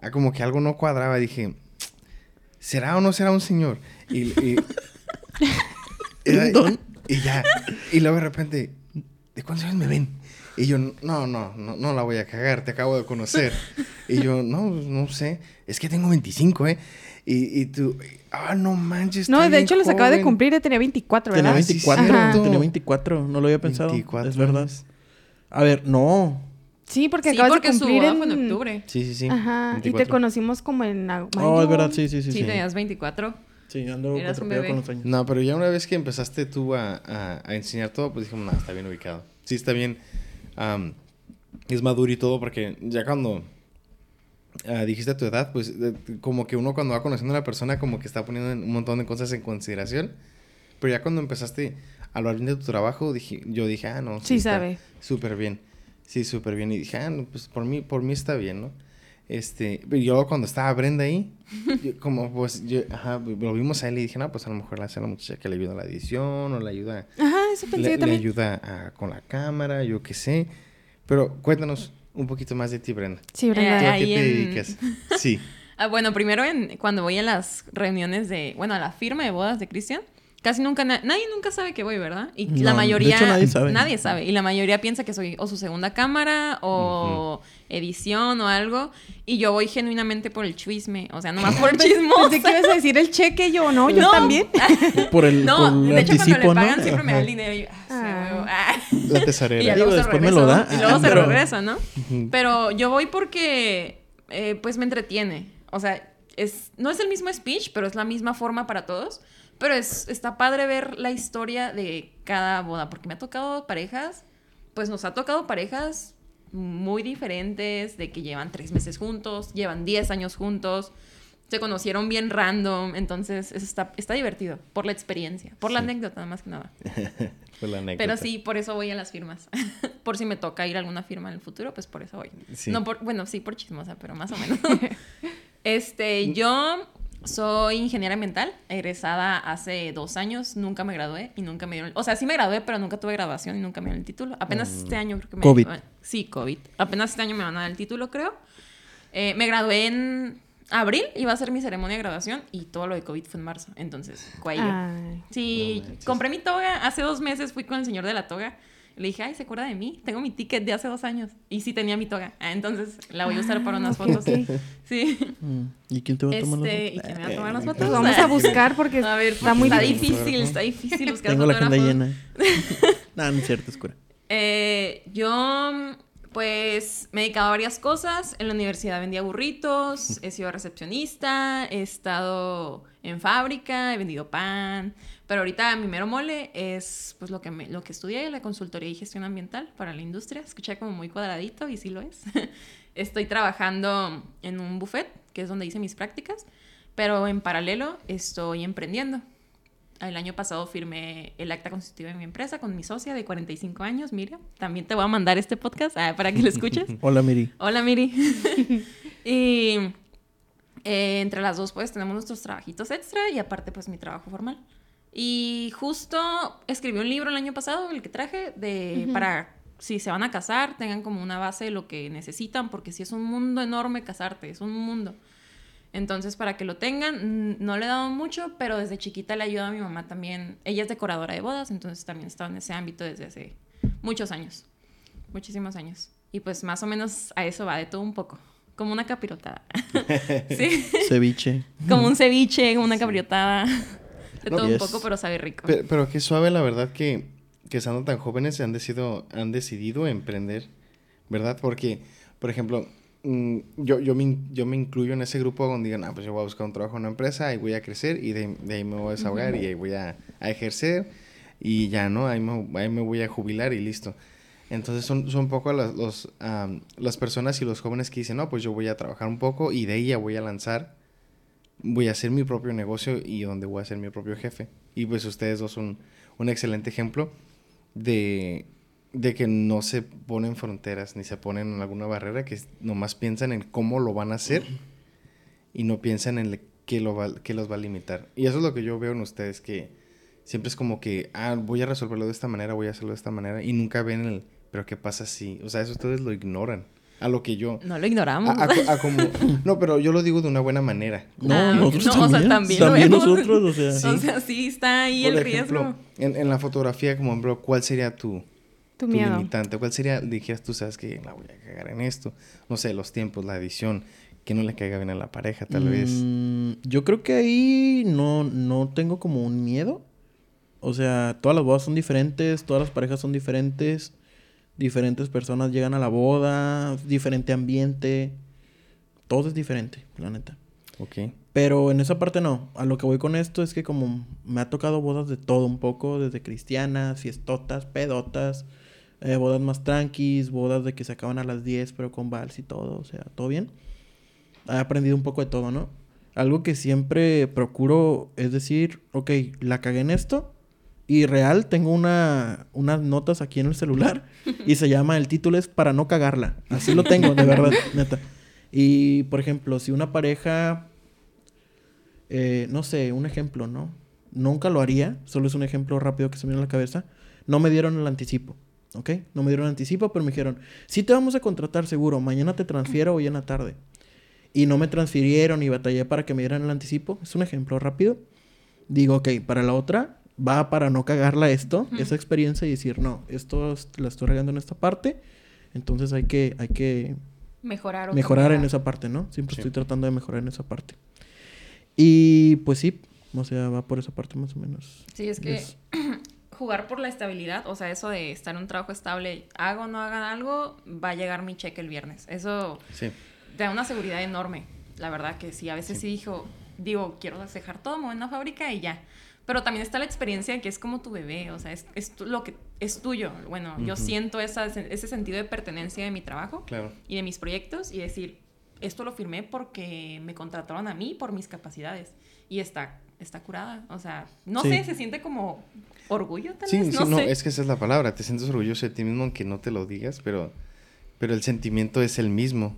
ah, Como que algo no cuadraba. Dije, ¿será o no será un señor? Y... y era- Don. y ya. Y luego de repente, ¿de cuántos años me ven? Y yo, no, no, no, no la voy a cagar, te acabo de conocer. Y yo, no, no sé, es que tengo 25, ¿eh? Y, y tú, ah, no manches. No, de hecho los acaba de joven. cumplir, ya tenía 24, Tenía ¿verdad? Sí, 24, cierto. tenía 24, no lo había pensado. 24 es verdad. A ver, no. Sí, porque Sí, acabas porque de su cumplir boda en... fue en octubre. Sí, sí, sí. Ajá, y te 24. conocimos como en... ag- Oh, es mayo. verdad, sí, sí, sí. Sí, sí. tenías 24. Sí, ando con los años. No, pero ya una vez que empezaste tú a, a- a enseñar todo, pues dijimos, no, está bien ubicado. Sí, está bien. am, es maduro y todo, porque ya cuando ah, dijiste tu edad, pues de- como que uno cuando va conociendo a una persona, como que está poniendo un montón de cosas en consideración. Pero ya cuando empezaste a hablar bien de tu trabajo, dije, yo dije, ah, no, Sí está sabe. Súper bien. Sí, súper bien. Y dije, ah, no, pues por mí, por mí está bien, ¿no? Este, pero yo cuando estaba Brenda ahí, yo como pues, yo, ajá, lo vimos a él y dije, no, pues a lo mejor la hace la muchacha que le ayuda a la edición o le ayuda, Ajá, eso pensé le, yo le también. ayuda a- con la cámara, yo qué sé. Pero cuéntanos un poquito más de ti, Brenda. Sí, Eh, ¿Tú Brenda. a qué te en- dedicas? Sí. Ah, bueno, primero en, cuando voy a las reuniones de, bueno, a la firma de bodas de Cristian, casi nunca, na- nadie nunca sabe que voy, ¿verdad? Y No, la de mayoría, hecho, nadie sabe. nadie sabe. Y la mayoría piensa que soy o su segunda cámara o edición o algo. Y yo voy genuinamente por el chisme, o sea, nomás por. Pensé que ibas a decir el cheque yo, ¿no? Yo No. también. Por el, No, por el de hecho cuando anticipo, le pagan ¿no? siempre me da el dinero y yo, ah, sí, Ah. La Y ya tesorera. Digo, luego se después me regresa, lo ¿no? da. Y luego Ah, se pero- regresa, ¿no? Ujú. Pero yo voy porque, eh, pues, me entretiene. O sea, es, no es el mismo speech, pero es la misma forma para todos. Pero es, está padre ver la historia de cada boda, porque me ha tocado parejas, pues nos ha tocado parejas muy diferentes, de que llevan tres meses juntos, llevan diez años juntos, se conocieron bien random, entonces eso está, está divertido, por la experiencia, por la Sí. anécdota más que nada. Fue la anécdota. Pero sí, por eso voy a las firmas. por si me toca ir a alguna firma en el futuro, pues por eso voy. Sí. No por, bueno, sí, por chismosa, pero más o menos. este, yo soy ingeniera ambiental, egresada hace dos años, nunca me gradué y nunca me dieron... O sea, sí me gradué, pero nunca tuve graduación y nunca me dieron el título. Apenas Mm. este año creo que me... COVID. bueno, sí, COVID. Apenas este año me van a dar el título, creo. Eh, me gradué en abril, iba a ser mi ceremonia de graduación y todo lo de COVID fue en marzo. Entonces, cuello. Ay. Sí, No compré mi toga. Hace dos meses fui con el señor de la toga. Le dije, ay, ¿se acuerda de mí? Tengo mi ticket de hace dos años. Y sí tenía mi toga. Ah, entonces la voy a usar para unas ok, fotos. Sí. Mm, ¿Y quién te va a tomar las Este, fotos? ¿y quién me va a tomar las fotos? Pues vamos a buscar porque A ver, está muy está difícil. difícil, está difícil buscar Tengo la agenda llena. no, no es cierto, es cura. Eh, yo, pues, me he dedicado a varias cosas. En la universidad vendía burritos, he sido recepcionista, he estado en fábrica, he vendido pan. Pero ahorita mi mero mole es, pues, lo que, me, lo que estudié, la consultoría y gestión ambiental para la industria. Escuché como muy cuadradito y sí lo es. Estoy trabajando en un buffet, que es donde hice mis prácticas. Pero en paralelo estoy emprendiendo. El año pasado firmé el acta constitutiva de mi empresa con mi socia de 45 años, Miriam. También te voy a mandar este podcast ah, para que lo escuches. Hola, Miri. Hola, Miri. y eh, entre las dos, pues, tenemos nuestros trabajitos extra y aparte, pues, mi trabajo formal. Y justo escribí un libro el año pasado, el que traje, de para si se van a casar, tengan como una base de lo que necesitan, porque si es un mundo enorme casarte, es un mundo. Entonces, para que lo tengan, no le he dado mucho, pero desde chiquita le ayuda a mi mamá también. Ella es decoradora de bodas, entonces también estaba en ese ámbito desde hace muchos años. Muchísimos años. Y pues más o menos a eso va de todo un poco. Como una capirotada. sí. Ceviche. Como un ceviche, como una capirotada. De No, todo un poco, pero sabe rico. Pero, pero qué suave, la verdad, que, que estando tan jóvenes han decidido, han decidido emprender, ¿verdad? Porque, por ejemplo, mm, yo, yo, me, yo me incluyo en ese grupo donde digan, ah, pues yo voy a buscar un trabajo en una empresa y voy a crecer y de, de ahí me voy a desahogar y ahí voy a, a ejercer y ya, ¿no? Ahí me, ahí me voy a jubilar y listo. Entonces son, son un poco las, los, las personas y los jóvenes que dicen, no, pues yo voy a trabajar un poco y de ahí ya voy a lanzar voy a hacer mi propio negocio y donde voy a ser mi propio jefe. Y pues ustedes dos son un excelente ejemplo de, de que no se ponen fronteras ni se ponen en alguna barrera, que nomás piensan en cómo lo van a hacer y no piensan en qué, lo va, qué los va a limitar. Y eso es lo que yo veo en ustedes, que siempre es como que, ah, voy a resolverlo de esta manera, voy a hacerlo de esta manera, y nunca ven el, pero ¿qué pasa si? O sea, eso ustedes lo ignoran. A lo que yo... No lo ignoramos. A- a- a como- no, pero yo lo digo de una buena manera. No, Ah, nosotros no, o sea, también. también También nosotros, o sea. Sí. O sea, sí está ahí Por el ejemplo, riesgo. en, en la fotografía, como ejemplo, ¿cuál sería tu, Tu tu miedo. limitante? ¿Cuál sería, dijeras tú, sabes que la voy a cagar en esto? No sé, los tiempos, la edición, que no le caiga bien a la pareja, tal vez. Mm, yo creo que ahí no, no tengo como un miedo. O sea, todas las bodas son diferentes, todas las parejas son diferentes. Diferentes personas llegan a la boda, diferente ambiente. Todo es diferente, la neta. Ok. Pero en esa parte no. A lo que voy con esto es que como me ha tocado bodas de todo un poco, desde cristianas, fiestotas, pedotas, eh, bodas más tranquis, bodas de que se acaban a las 10 pero con vals y todo, o sea, todo bien. He aprendido un poco de todo, ¿no? Algo que siempre procuro es decir, ok, la cagué en esto. Y real, tengo una, unas notas aquí en el celular y se llama, el título es para no cagarla. Así lo tengo, de verdad, neta. Y, por ejemplo, si una pareja, eh, no sé, un ejemplo, ¿no? Nunca lo haría, solo es un ejemplo rápido que se me viene a la cabeza. No me dieron el anticipo, ¿ok? No me dieron el anticipo, pero me dijeron, sí te vamos a contratar seguro, mañana te transfiero hoy en la tarde. Y no me transfirieron y batallé para que me dieran el anticipo. Es un ejemplo rápido. Digo, ok, para la otra, va para no cagarla esto, esa experiencia y decir, no, esto es- la estoy regando en esta parte, entonces hay que, hay que Mejorar mejorar en esa parte, ¿no? Siempre Sí. estoy tratando de mejorar en esa parte. Y pues sí, o sea, va por esa parte más o menos. Sí, es que Es- jugar por la estabilidad, o sea, eso de estar en un trabajo estable, hago o no haga algo, va a llegar mi cheque el viernes. Eso Sí. te da una seguridad enorme. La verdad que sí, a veces sí, dijo, digo, quiero dejar todo, me voy a una fábrica y ya. Pero también está la experiencia de que es como tu bebé, o sea, es, es lo que es tuyo. Bueno, yo Ujú. siento esa, ese sentido de pertenencia de mi trabajo Claro. y de mis proyectos y decir, esto lo firmé porque me contrataron a mí por mis capacidades y está, está curada. O sea, no Sí. sé, se siente como orgullo tal Sí, vez, sí, no, no, sé. es que esa es la palabra. Te sientes orgulloso de ti mismo aunque no te lo digas, pero, pero el sentimiento es el mismo.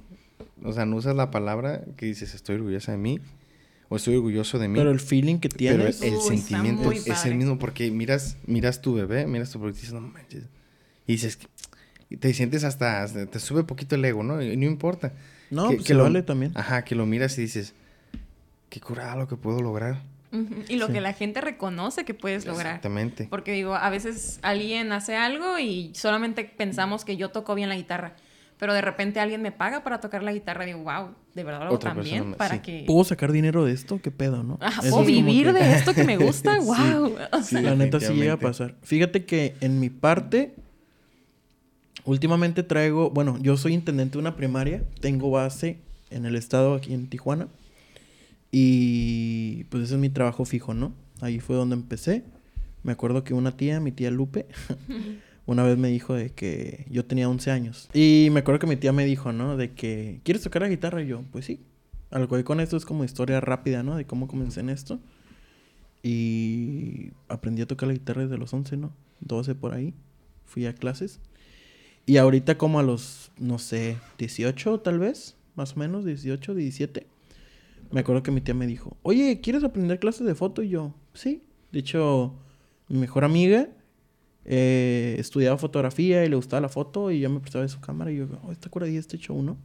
O sea, no usas la palabra que dices estoy orgullosa de mí o estoy orgulloso de mí. Pero el feeling que Pero tienes... el Uy, está sentimiento muy es padre. el mismo porque miras, miras tu bebé, miras tu proyecto y dices, no manches. Y dices, y te sientes hasta, hasta- te sube poquito el ego, ¿no? Y no importa. No, que- pues que se lo- vale también. Ajá, que lo miras y dices, qué curada lo que puedo lograr. Y lo Sí. que la gente reconoce que puedes lograr. Exactamente. Porque digo, a veces alguien hace algo y solamente pensamos que yo toco bien la guitarra. Pero de repente alguien me paga para tocar la guitarra y digo, wow, de verdad lo hago Otra tan persona bien para sí. que... ¿Puedo sacar dinero de esto? ¿Qué pedo, no? Ajá, Eso o es como vivir que- de esto que me gusta, wow. Sí, La neta sí llega a pasar. Fíjate que en mi parte, últimamente traigo, bueno, yo soy intendente de una primaria, tengo base en el estado aquí en Tijuana y pues ese es mi trabajo fijo, ¿no? Ahí fue donde empecé. Me acuerdo que una tía, mi tía Lupe, una vez me dijo de que yo tenía 11 años. Y me acuerdo que mi tía me dijo, ¿no? De que, ¿quieres tocar la guitarra? Y yo, pues sí. Algo voy con esto es como historia rápida, ¿no? De cómo comencé en esto. Y aprendí a tocar la guitarra desde los 11, ¿no? 12 por ahí. Fui a clases. Y ahorita como a los, no sé, 18 tal vez, más o menos, 18, 17. Me acuerdo que mi tía me dijo, oye, ¿quieres aprender clases de foto? Y yo, sí. De hecho, mi mejor amiga eh, estudiaba fotografía y le gustaba la foto y yo me prestaba de su cámara y yo, oh, está curadilla este show, ¿no?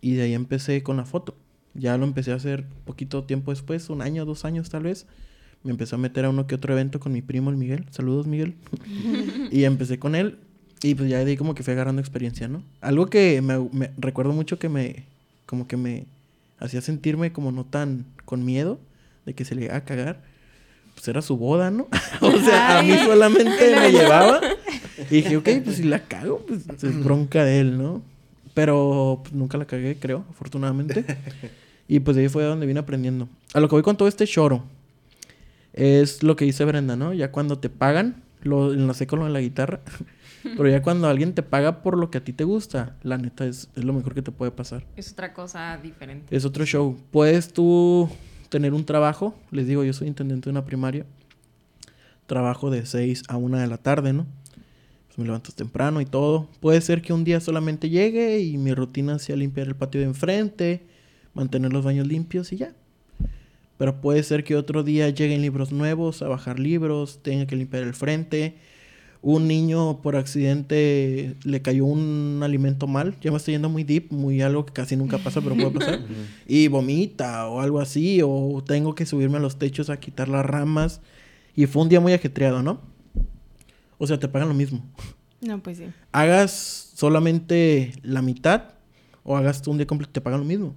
Y de ahí empecé con la foto. Ya lo empecé a hacer poquito tiempo después, un año, dos años tal vez. Me empecé a meter a uno que otro evento con mi primo, el Miguel. Saludos, Miguel. y empecé con él. Y pues ya de ahí como que fui agarrando experiencia, ¿no? Algo que me, me- recuerdo mucho que me... Como que me hacía sentirme como no tan con miedo de que se le iba a cagar. Pues era su boda, ¿no? o sea, a mí solamente me llevaba. Y dije, ok, pues si la cago, pues es bronca de él, ¿no? Pero pues, nunca la cagué, creo, afortunadamente. Y pues de ahí fue donde vine aprendiendo. A lo que voy con todo este choro. Es lo que dice Brenda, ¿no? Ya cuando te pagan, lo enlacé con lo de la guitarra. Pero ya cuando alguien te paga por lo que a ti te gusta, la neta es, es lo mejor que te puede pasar. Es otra cosa diferente. Es otro show. Puedes tú tener un trabajo. Les digo, yo soy intendente de una primaria. Trabajo de 6 a 1 de la tarde, ¿no? Pues me levanto temprano y todo. Puede ser que un día solamente llegue y mi rutina sea limpiar el patio de enfrente, mantener los baños limpios y ya. Pero puede ser que otro día lleguen libros nuevos, a bajar libros, tenga que limpiar el frente. Un niño por accidente le cayó un alimento mal. Ya me estoy yendo muy deep, muy algo que casi nunca pasa, pero puede pasar. y vomita o algo así. O tengo que subirme a los techos a quitar las ramas. Y fue un día muy ajetreado, ¿no? O sea, te pagan lo mismo. No, pues sí. Hagas solamente la mitad o hagas un día completo, te pagan lo mismo.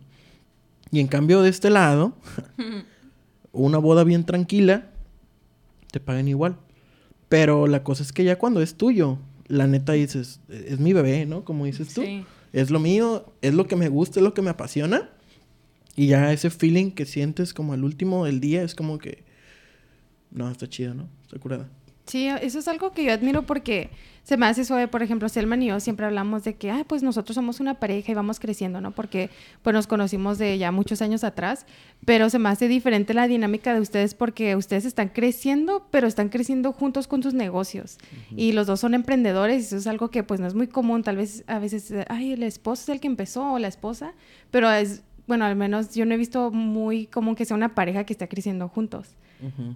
Y en cambio de este lado, una boda bien tranquila, te pagan igual. Pero la cosa es que ya cuando es tuyo, la neta dices, es mi bebé, ¿no? Como dices tú. Sí. Es lo mío, es lo que me gusta, es lo que me apasiona. Y ya ese feeling que sientes como al último del día es como que... No, está chido, ¿no? Está curada. Sí, eso es algo que yo admiro porque se me hace suave, por ejemplo, Selman y yo siempre hablamos de que, ah, pues nosotros somos una pareja y vamos creciendo, ¿no? Porque pues nos conocimos de ya muchos años atrás, pero se me hace diferente la dinámica de ustedes porque ustedes están creciendo, pero están creciendo juntos con sus negocios. Y los dos son emprendedores y eso es algo que pues no es muy común, tal vez a veces, ay, el esposo es el que empezó o la esposa, pero es, bueno, al menos yo no he visto muy común que sea una pareja que está creciendo juntos.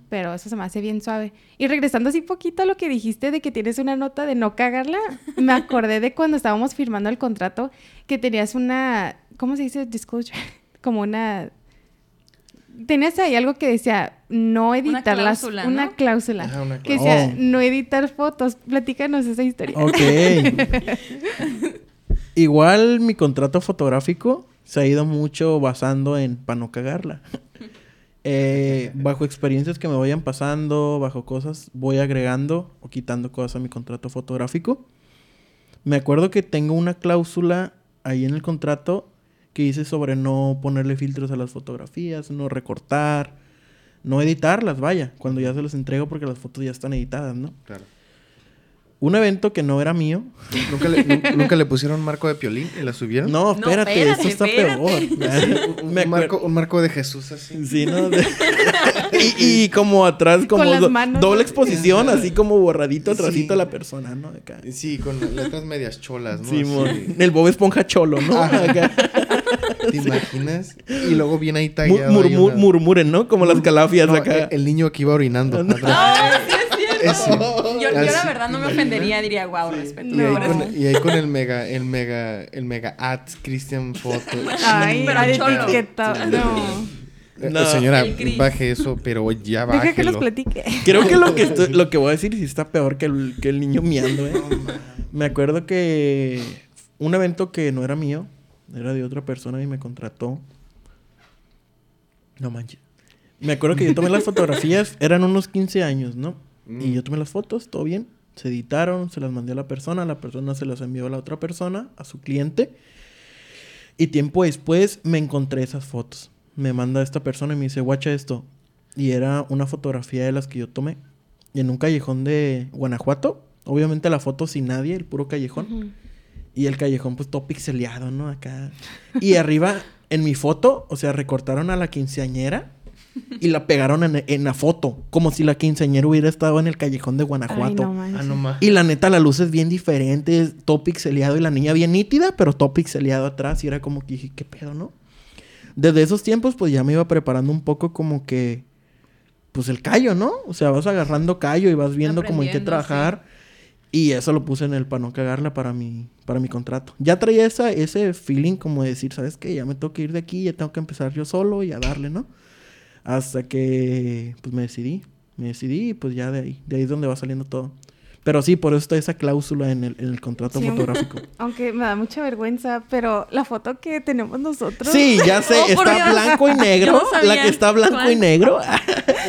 Pero eso se me hace bien suave. Y regresando así poquito a lo que dijiste de que tienes una nota de no cagarla, me acordé de cuando estábamos firmando el contrato que tenías una, ¿cómo se dice? Disclosure. Como una... Tenías ahí algo que decía no editar las... cláusula, Una ¿no? cláusula. Ajá, una Que cláusula. decía Oh. no editar fotos. Platícanos esa historia. Ok. Igual mi contrato fotográfico se ha ido mucho basando en para no cagarla. Eh, bajo experiencias que me vayan pasando, bajo cosas, voy agregando o quitando cosas a mi contrato fotográfico. Me acuerdo que tengo una cláusula ahí en el contrato que dice sobre no ponerle filtros a las fotografías, no recortar, no editarlas, vaya, cuando ya se las entrego porque las fotos ya están editadas, ¿no? Claro. Un evento que no era mío, ¿Nunca le, nu- ¿Nunca le pusieron marco de piolín y la subieron? No, No, espérate, espérate, esto está peor. Un, marco, un marco de Jesús así. Sí, ¿no? De- y, y como atrás, como las do- manos, doble ¿no? exposición, así como borradito atrásito Sí. a la persona, ¿no? Acá. Sí, con letras medias cholas, ¿no? Simón. Así. El Bob Esponja cholo, ¿no? Acá. ¿Te imaginas? Y luego viene ahí Mur- murmu- una- Murmuren, ¿no? Como las calafias No, acá. el, el niño que iba orinando. No. atrás. Yo, yo la verdad no me ¿te ofendería, diría, wow, respeto. Y, ahí No. con, y ahí con el mega, el mega, el mega at Christian Foto. Ay, Pero etiqueta- No. Eh, No. Señora, El Chris. baje eso, pero ya Deja que los bájelo. platique. Creo que lo que, estoy- lo que voy a decir sí está peor que el, que el niño miando, ¿eh? Me acuerdo que un evento que no era mío, era de otra persona y me contrató. No manches. Me acuerdo que yo tomé las fotografías, eran unos 15 años, ¿no? Y yo tomé las fotos, todo bien. Se editaron, se las mandé a la persona, la persona se las envió a la otra persona, a su cliente. Y tiempo después me encontré esas fotos. Me manda esta persona y me dice, guacha esto. Y era una fotografía de las que yo tomé. Y en un callejón de Guanajuato. Obviamente la foto sin nadie, el puro callejón. Y el callejón pues todo pixeleado, ¿no? Acá. Y arriba, en mi foto, o sea, recortaron a la quinceañera y la pegaron en, en la foto. Como si la quinceañera hubiera estado en el callejón de Ay, Guanajuato. no. Ah, no más. Y la neta, la luz es bien diferente, es todo pixeleado y la niña bien nítida, pero todo pixeleado atrás. Y era como que dije, ¿qué pedo, no? Desde esos tiempos, pues ya me iba preparando un poco como que, pues el callo, ¿no? O sea, vas agarrando callo y vas viendo en qué Aprendiendo, trabajar. Y eso lo puse en el para no cagarla para mi, para mi contrato. Ya traía esa, ese feeling como de decir, ¿sabes qué? Ya me tengo que ir de aquí, ya tengo que empezar yo solo y a darle, ¿no? Hasta que, pues me decidí. Me decidí y pues ya de ahí, de ahí es donde va saliendo todo. Pero sí, por eso está esa cláusula en el, en el contrato Sí, fotográfico. Aunque me da mucha vergüenza, pero la foto que tenemos nosotros. Sí, ya sé, Oh, está blanco y negro. No la que está blanco y negro.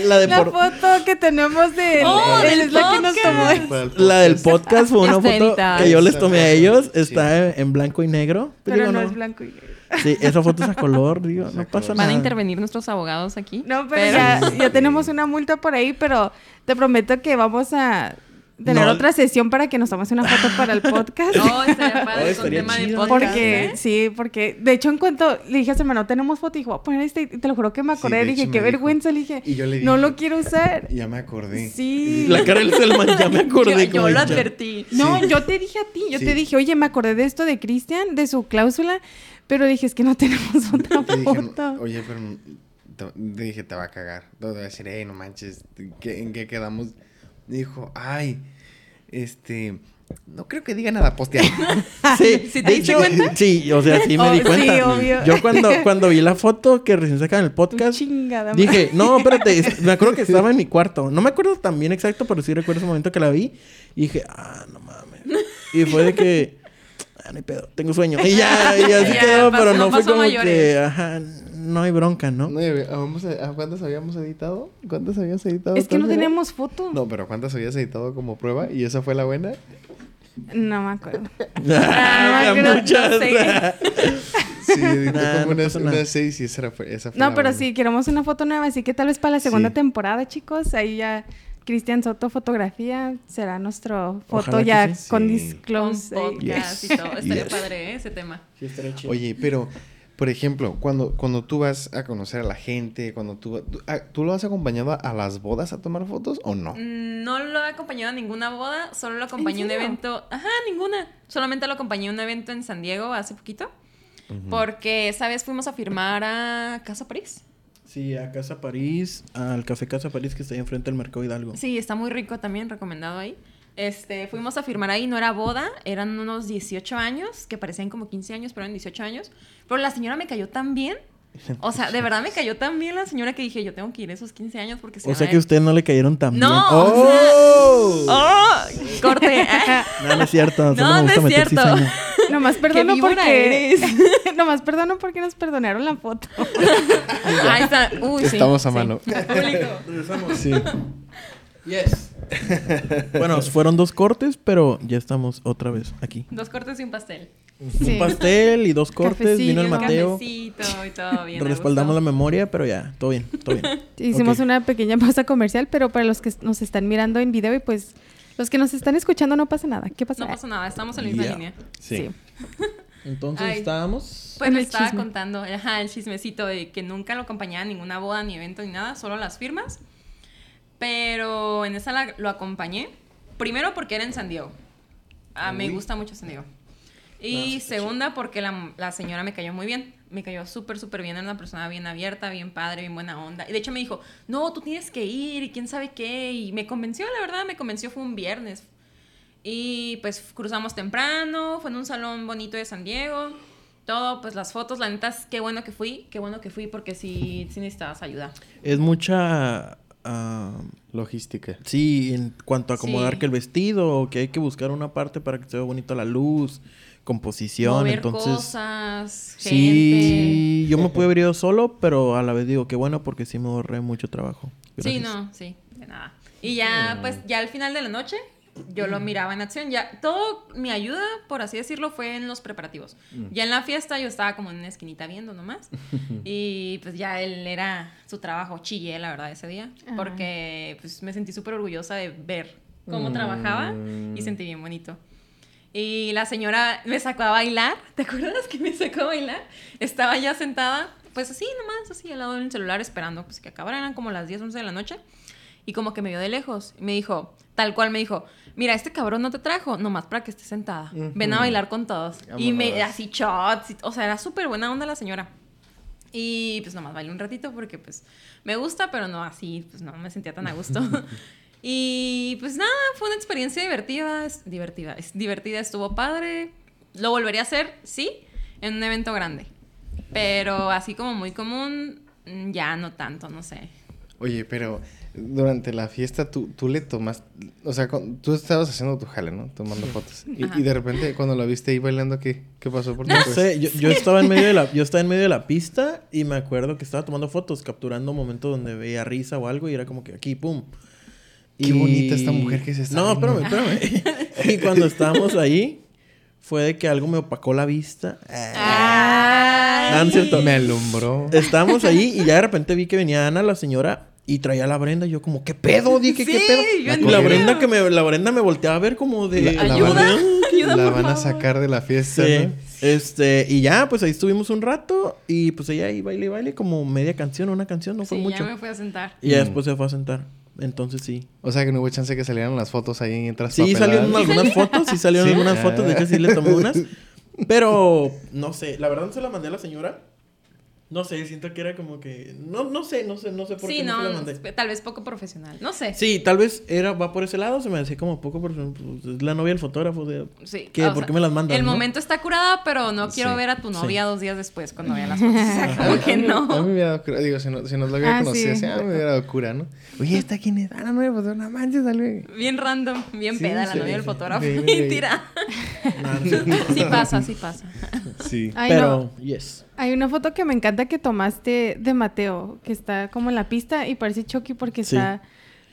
la de La por- foto que tenemos de Oh, él del es la que nos tomó. el La del podcast. fue una foto que yo les tomé a ellos. Está en- en blanco y negro. Pero Digo, no, es blanco y negro. Sí, esa foto es a color, digo, no pasa nada. ¿Van a intervenir nuestros abogados aquí? No, pero, ya, ya tenemos una multa por ahí, pero te prometo que vamos a tener No. otra sesión para que nos tomes una foto para el podcast. No, estaría Oh, padre con tema de chido, podcast. Porque, ¿eh? sí, porque, de hecho, en cuanto le dije a su hermano, tenemos foto, y dijo, voy a poner este, y te lo juro que me Sí, acordé, de dije, hecho qué dijo. vergüenza, le dije, Y yo le no dije. lo quiero usar. Ya me acordé. Sí. La cara del Selman, ya me acordé. Yo, yo lo advertí. No, yo te dije a ti, yo Sí. te dije, oye, me acordé de esto de Cristian, de su cláusula, pero dije, es que no tenemos otra dije, foto. oye, pero te, dije, te va a cagar. Te voy a decir, hey, no manches, ¿qué- ¿en qué quedamos? Dijo, ay, este, no creo que diga nada postear. Sí, ¿Sí te de hecho, cuenta? sí, o sea, sí me Oh, di sí, cuenta. obvio. Yo cuando, cuando vi la foto que recién sacan el podcast, chingada dije, no, espérate, es- me acuerdo que estaba en mi cuarto. No me acuerdo tan bien exacto, pero sí recuerdo ese momento que la vi. Y dije, ah, no mames. Y fue de que, ah, no hay pedo, tengo sueño. Y ya, y así Ya, quedó, pasó- pero no fue como mayores. que, ajá, no hay bronca, ¿no? No, y a ver, vamos a, ¿a ¿Cuántas habíamos editado? ¿Cuántas habías editado? Es que no tenemos foto. No, No, pero ¿cuántas habías editado como prueba? ¿Y esa fue la buena? me acuerdo. Ah, creo- muchas. no sé. Sí, editó Nah, como no unas, unas seis y esa, era, fue- esa fue No, la pero buena. sí, queremos una foto nueva, así que tal vez para la segunda Sí. temporada, chicos, ahí ya Cristian Soto Fotografía será nuestro foto Ojalá ya sí. con disclose. podcast Yes. y todo. Estaría Yes. padre ¿eh? ese tema. Sí, estaría chido. Oye, pero, por ejemplo, cuando, cuando tú vas a conocer a la gente, cuando tú... ¿Tú, ah, ¿tú lo has acompañado a, las bodas a tomar fotos o no? Mm, No lo he acompañado a ninguna boda, solo lo acompañé a un evento. Ajá, ninguna. Solamente lo acompañé a un evento en San Diego hace poquito. Porque esa vez fuimos a firmar a Casa París. Sí, a Casa París, al Café Casa París que está ahí enfrente del Mercado Hidalgo. Sí, está muy rico también, recomendado ahí. Este, fuimos a firmar ahí, no era boda, eran unos 18 años, que parecían como 15 años, pero eran 18 años. Pero la señora me cayó tan bien. O sea, de verdad me cayó tan bien la señora que dije, yo tengo que ir esos 15 años porque se O sea que a ustedes no le cayeron tan No, bien. o sea- ¡Oh! ¡Oh! Corte. No, no es cierto. Solo No, me no gusta es meter cierto. cizaña. Nomás perdono porque... eres. Nomás perdono porque nos perdonaron la foto. Ahí está. Uy, sí, Estamos a sí. mano. Público. Sí. Yes. bueno, fueron dos cortes, pero ya estamos otra vez aquí. Dos cortes y un pastel. Sí. Un pastel y dos cortes. Cafecillo, Vino el un Mateo. Cafecito y todo bien. a Respaldamos la memoria, pero ya, todo bien, todo bien. Hicimos una pequeña pausa comercial, pero para los que nos están mirando en video y pues los que nos están escuchando no pasa nada. ¿Qué pasa? No pasa nada, estamos en la misma línea. Sí. Entonces Ay. estábamos. Pues me estaba chisme. contando, ajá, el chismecito de que nunca lo acompañaba a ninguna boda, ni evento, ni nada, solo las firmas. Pero en esa la- lo acompañé. Primero porque era en San Diego. Ah, me gusta mucho San Diego. Y segunda porque la, la señora me cayó muy bien. Me cayó súper, súper bien. Era una persona bien abierta, bien padre, bien buena onda. Y de hecho me dijo, no, tú tienes que ir y quién sabe qué. Y me convenció, la verdad, me convenció. Fue un viernes. Y pues cruzamos temprano, fue en un salón bonito de San Diego. Todo, pues las fotos, la neta, es qué bueno que fui, qué bueno que fui porque sí, sí necesitabas ayuda. Es mucha. ah, Logística. sí, en cuanto a acomodar Sí. que el vestido, o que hay que buscar una parte para que se vea bonito la luz, composición. Mover entonces. cosas, gente. Sí, yo me pude haber ido solo, pero a la vez digo que bueno porque sí me ahorré mucho trabajo. Sí, no, sí, de nada. Y ya, pues, ya al final de la noche, yo lo miraba en acción. Ya, todo mi ayuda, por así decirlo, fue en los preparativos. Ya en la fiesta yo estaba como en una esquinita viendo nomás. y pues ya él era su trabajo. Chillé, la verdad, ese día. Ajá. Porque pues me sentí súper orgullosa de ver cómo trabajaba y sentí bien bonito. Y la señora me sacó a bailar. ¿Te acuerdas que me sacó a bailar? Estaba ya sentada, pues así nomás, así al lado del celular esperando pues que acabara. Eran como las 10, 11 de la noche. Y como que me vio de lejos. Y me dijo, tal cual me dijo, mira, este cabrón no te trajo, nomás para que estés sentada. Ven a bailar con todos. Y me, así shots. y- o sea, era súper buena onda la señora. Y pues nomás bailé un ratito porque pues me gusta, pero no así, pues no me sentía tan a gusto. y pues nada, fue una experiencia divertida, es divertida, es divertida, estuvo padre. Lo volvería a hacer, sí, en un evento grande. Pero así como muy común, mm, ya no tanto, no sé. Oye, pero durante la fiesta tú, tú le tomas, o sea, con- tú estabas haciendo tu jale, ¿no? Tomando fotos. Y, de repente cuando lo viste ahí bailando, ¿qué, qué pasó por tu No sé, yo, yo estaba en medio de la, yo estaba en medio de la pista y me acuerdo que estaba tomando fotos, capturando momentos donde veía risa o algo y era como que aquí, pum. Qué bonita esta mujer que se está No, viendo. espérame, espérame. y cuando estábamos ahí, fue de que algo me opacó la vista. Ah. No, cierto. Me alumbró. Estábamos ahí y ya de repente vi que venía Ana, la señora, y traía a la Brenda. Y yo como, ¿qué pedo? Dije, ¿qué pedo? yo Y la. Brenda que me, la Brenda me volteaba a ver como de... La, la como van, a- la van a sacar de la fiesta, Sí. ¿no? Este, y ya, pues ahí estuvimos un rato y pues ella ahí baile y baile como media canción, una canción, no fue Sí, mucho. ya me fui a sentar. Y ya Mm. después se fue a sentar. Entonces sí. O sea que no hubo chance que salieran las fotos ahí en Sí salieron algunas fotos, sí salieron ¿Sí? algunas fotos, de hecho sí le tomé unas. Pero no sé, la verdad no se la mandé a la señora. No sé, siento que era como que no no sé, no sé, no sé por Sí, qué no, no, se la mandé. tal vez poco profesional. No sé. Sí, tal vez era va por ese lado, se me decía como poco por pues, es la novia del fotógrafo, de Sí, ¿Qué? ¿Por sea, qué me las mandan, El no? momento está curada, pero no quiero Sí, ver a tu sí. novia dos días después cuando vea las fotos. O sea, como que A mí no. me hubiera dado cura. Digo, si, no, si nos lo hubiera Ah, conocido, sí. así, ah, me hubiera dado cura, ¿no? Oye, ¿esta quién es? Ah, no, pues no manches, sale. Bien random, bien Sí, peda la novia del sí. fotógrafo. Sí, sí. Mentira. No, no sé. Sí pasa, sí pasa. Sí. Ay, Pero no. yes. Hay una foto que me encanta que tomaste de Mateo, que está como en la pista y parece Chucky porque Sí. está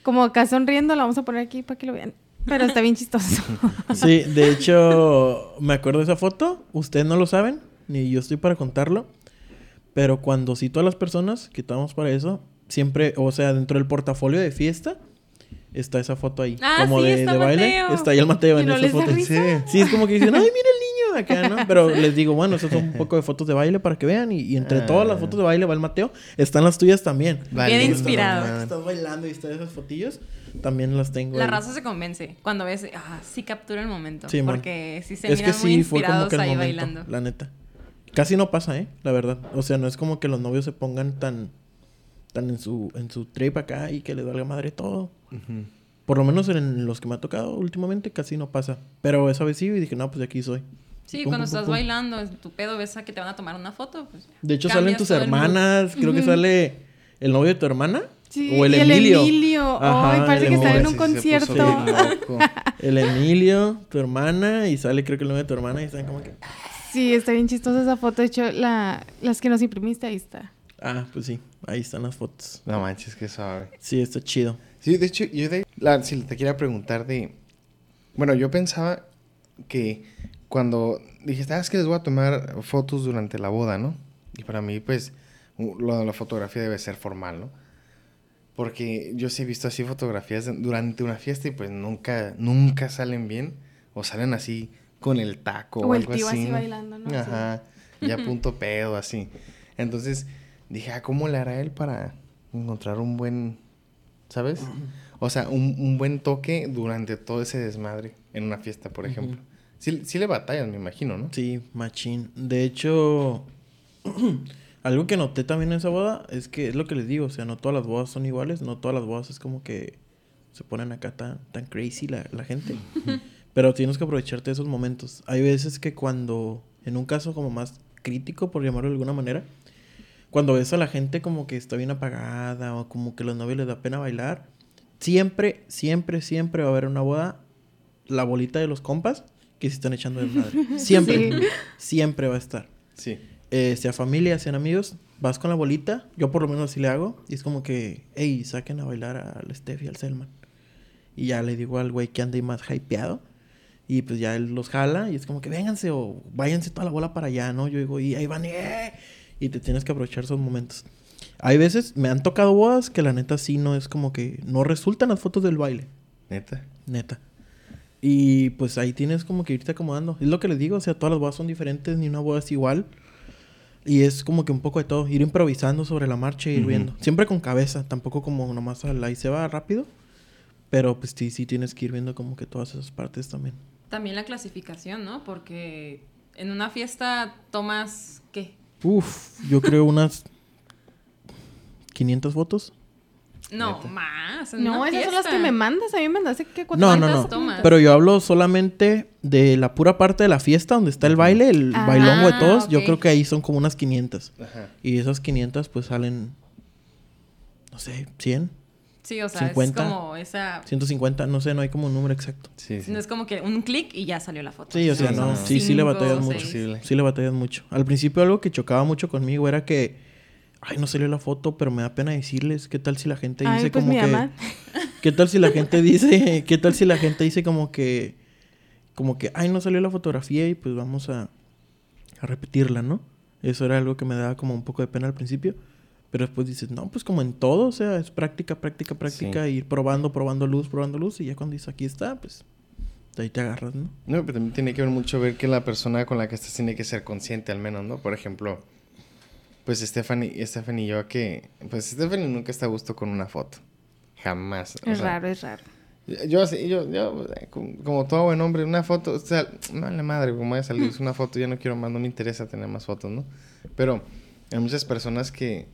como acá sonriendo. La vamos a poner aquí para que lo vean. Pero está bien chistoso. Sí, de hecho, me acuerdo de esa foto. Ustedes no lo saben, ni yo estoy para contarlo. Pero cuando cito a las personas que estamos para eso, siempre, o sea, dentro del portafolio de fiesta, está esa foto ahí. Ah, como sí, de, está de baile. Mateo. Está ahí el Mateo ¿Y en no esa les da foto. risa? Sí, es como que dicen, ay, mira el niño acá, ¿no? Pero les digo, bueno, esas son un poco de fotos de baile para que vean. Y, y entre Ah. todas las fotos de baile va el Mateo. Están las tuyas también. Vale, inspirado. Estás bailando y están esas fotillos. También las tengo. La ahí. raza se convence cuando ves, ah, sí captura el momento. Sí, porque sí se es miran que muy sí, fue como inspirados que el ahí momento, bailando. la neta. Casi no pasa, ¿eh? La verdad. O sea, no es como que los novios se pongan tan, tan en su, en su trip acá y que les valga madre todo. Por lo menos en los que me ha tocado últimamente casi no pasa. Pero esa vez sí y dije, no, pues de aquí soy. Sí, Pum, cuando pum, estás pum. bailando, en tu pedo ves a que te van a tomar una foto. Pues, De hecho, salen tus hermanas. Creo que sale el novio de tu hermana. Sí, o el y Emilio. el Emilio. Ajá, Ay, parece el que está en un Sí, concierto. loco. El Emilio, tu hermana. Y sale creo que el novio de tu hermana. Y están como que... Sí, está bien chistosa esa foto. De hecho, la, las que nos imprimiste, ahí está. Ah, pues sí. Ahí están las fotos. No manches, que suave. Sí, está chido. Sí, de hecho, yo de, la, si te quería preguntar de... Bueno, yo pensaba que cuando dijiste, ah, es que les voy a tomar fotos durante la boda, ¿no? Y para mí, pues, lo de la fotografía debe ser formal, ¿no? Porque yo sí he visto así fotografías durante una fiesta y pues nunca, nunca salen bien. O salen así con el taco o, O el algo tío así. bailando, ¿no? Ajá. Ya punto pedo, así. Entonces dije, ah, ¿cómo le hará él para encontrar un buen, ¿sabes? O sea, un, un buen toque durante todo ese desmadre en una fiesta, por ejemplo. Sí, sí le batallas, me imagino, ¿no? Sí, machín. De hecho, algo que noté también en esa boda es que es lo que les digo, o sea, no todas las bodas son iguales, no todas las bodas es como que se ponen acá tan, tan crazy la, la gente. Pero tienes que aprovecharte de esos momentos. Hay veces que cuando, en un caso como más crítico, por llamarlo de alguna manera, cuando ves a la gente como que está bien apagada o como que a los novios les da pena bailar, siempre, siempre, siempre va a haber una boda, la bolita de los compas, que se están echando de madre. Siempre, Sí. siempre va a estar. Sí. Eh, sea familia, sean amigos, vas con la bolita, yo por lo menos así le hago, y es como que, hey, saquen a bailar al Steph y al Selman. Y ya le digo al güey que ande más hypeado. Y pues ya él los jala y es como que vénganse o váyanse toda la bola para allá, ¿no? Yo digo, y ahí van, y, ¡eh! y te tienes que aprovechar esos momentos. Hay veces, me han tocado bodas que la neta sí no es como que no resultan las fotos del baile, Neta. neta. Y pues ahí tienes como que irte acomodando. Es lo que les digo, o sea, todas las bodas son diferentes, ni una boda es igual. Y es como que un poco de todo, ir improvisando sobre la marcha y ir Ujú. viendo. Siempre con cabeza, tampoco como nomás al- ahí se va rápido. Pero pues sí, sí tienes que ir viendo como que todas esas partes también. También la clasificación, ¿no? Porque en una fiesta tomas, ¿qué? Uf, yo creo unas 500 fotos. No, Neta. más. No, esas son las que me mandas. A mí me mandaste que No, no, ¿Cuántas no. tomas? Pero yo hablo solamente de la pura parte de la fiesta donde está el baile, el Ah, bailongo de todos. Yo creo que ahí son como unas 500. Ajá. Y esas 500 pues salen, no sé, 100, Sí, o sea, 50. es como esa... 150, no sé, no hay como un número exacto. Sí, sí. No es como que un clic y ya salió la foto. Sí, o sea, Sí, no, no. sí, sí le batallas mucho. Sí le batallas mucho. Al principio algo que chocaba mucho conmigo era que, ay, no salió la foto, pero me da pena decirles, ¿qué tal si la gente dice Ay, pues como mi que... mamá. ¿Qué tal si la gente dice, qué tal si la gente dice como que, como que, ay, no salió la fotografía y pues vamos a, a repetirla, ¿no? Eso era algo que me daba como un poco de pena al principio. Pero después dices, no, pues como en todo, o sea, es práctica, práctica, práctica, Sí. ir probando, probando luz, probando luz, y ya cuando dices, aquí está, pues, de ahí te agarras, ¿no? No, pero también tiene que ver mucho ver que la persona con la que estás tiene que ser consciente al menos, ¿no? Por ejemplo, pues Stephanie, Stephanie y yo que... Pues Stephanie nunca está a gusto con una foto. Jamás. o Es sea, raro, es raro. Yo, así- yo, yo, como, todo buen hombre, una foto, o sea, vale madre, como vaya a salir es una foto, ya no quiero más, no me interesa tener más fotos, ¿no? Pero hay muchas personas que,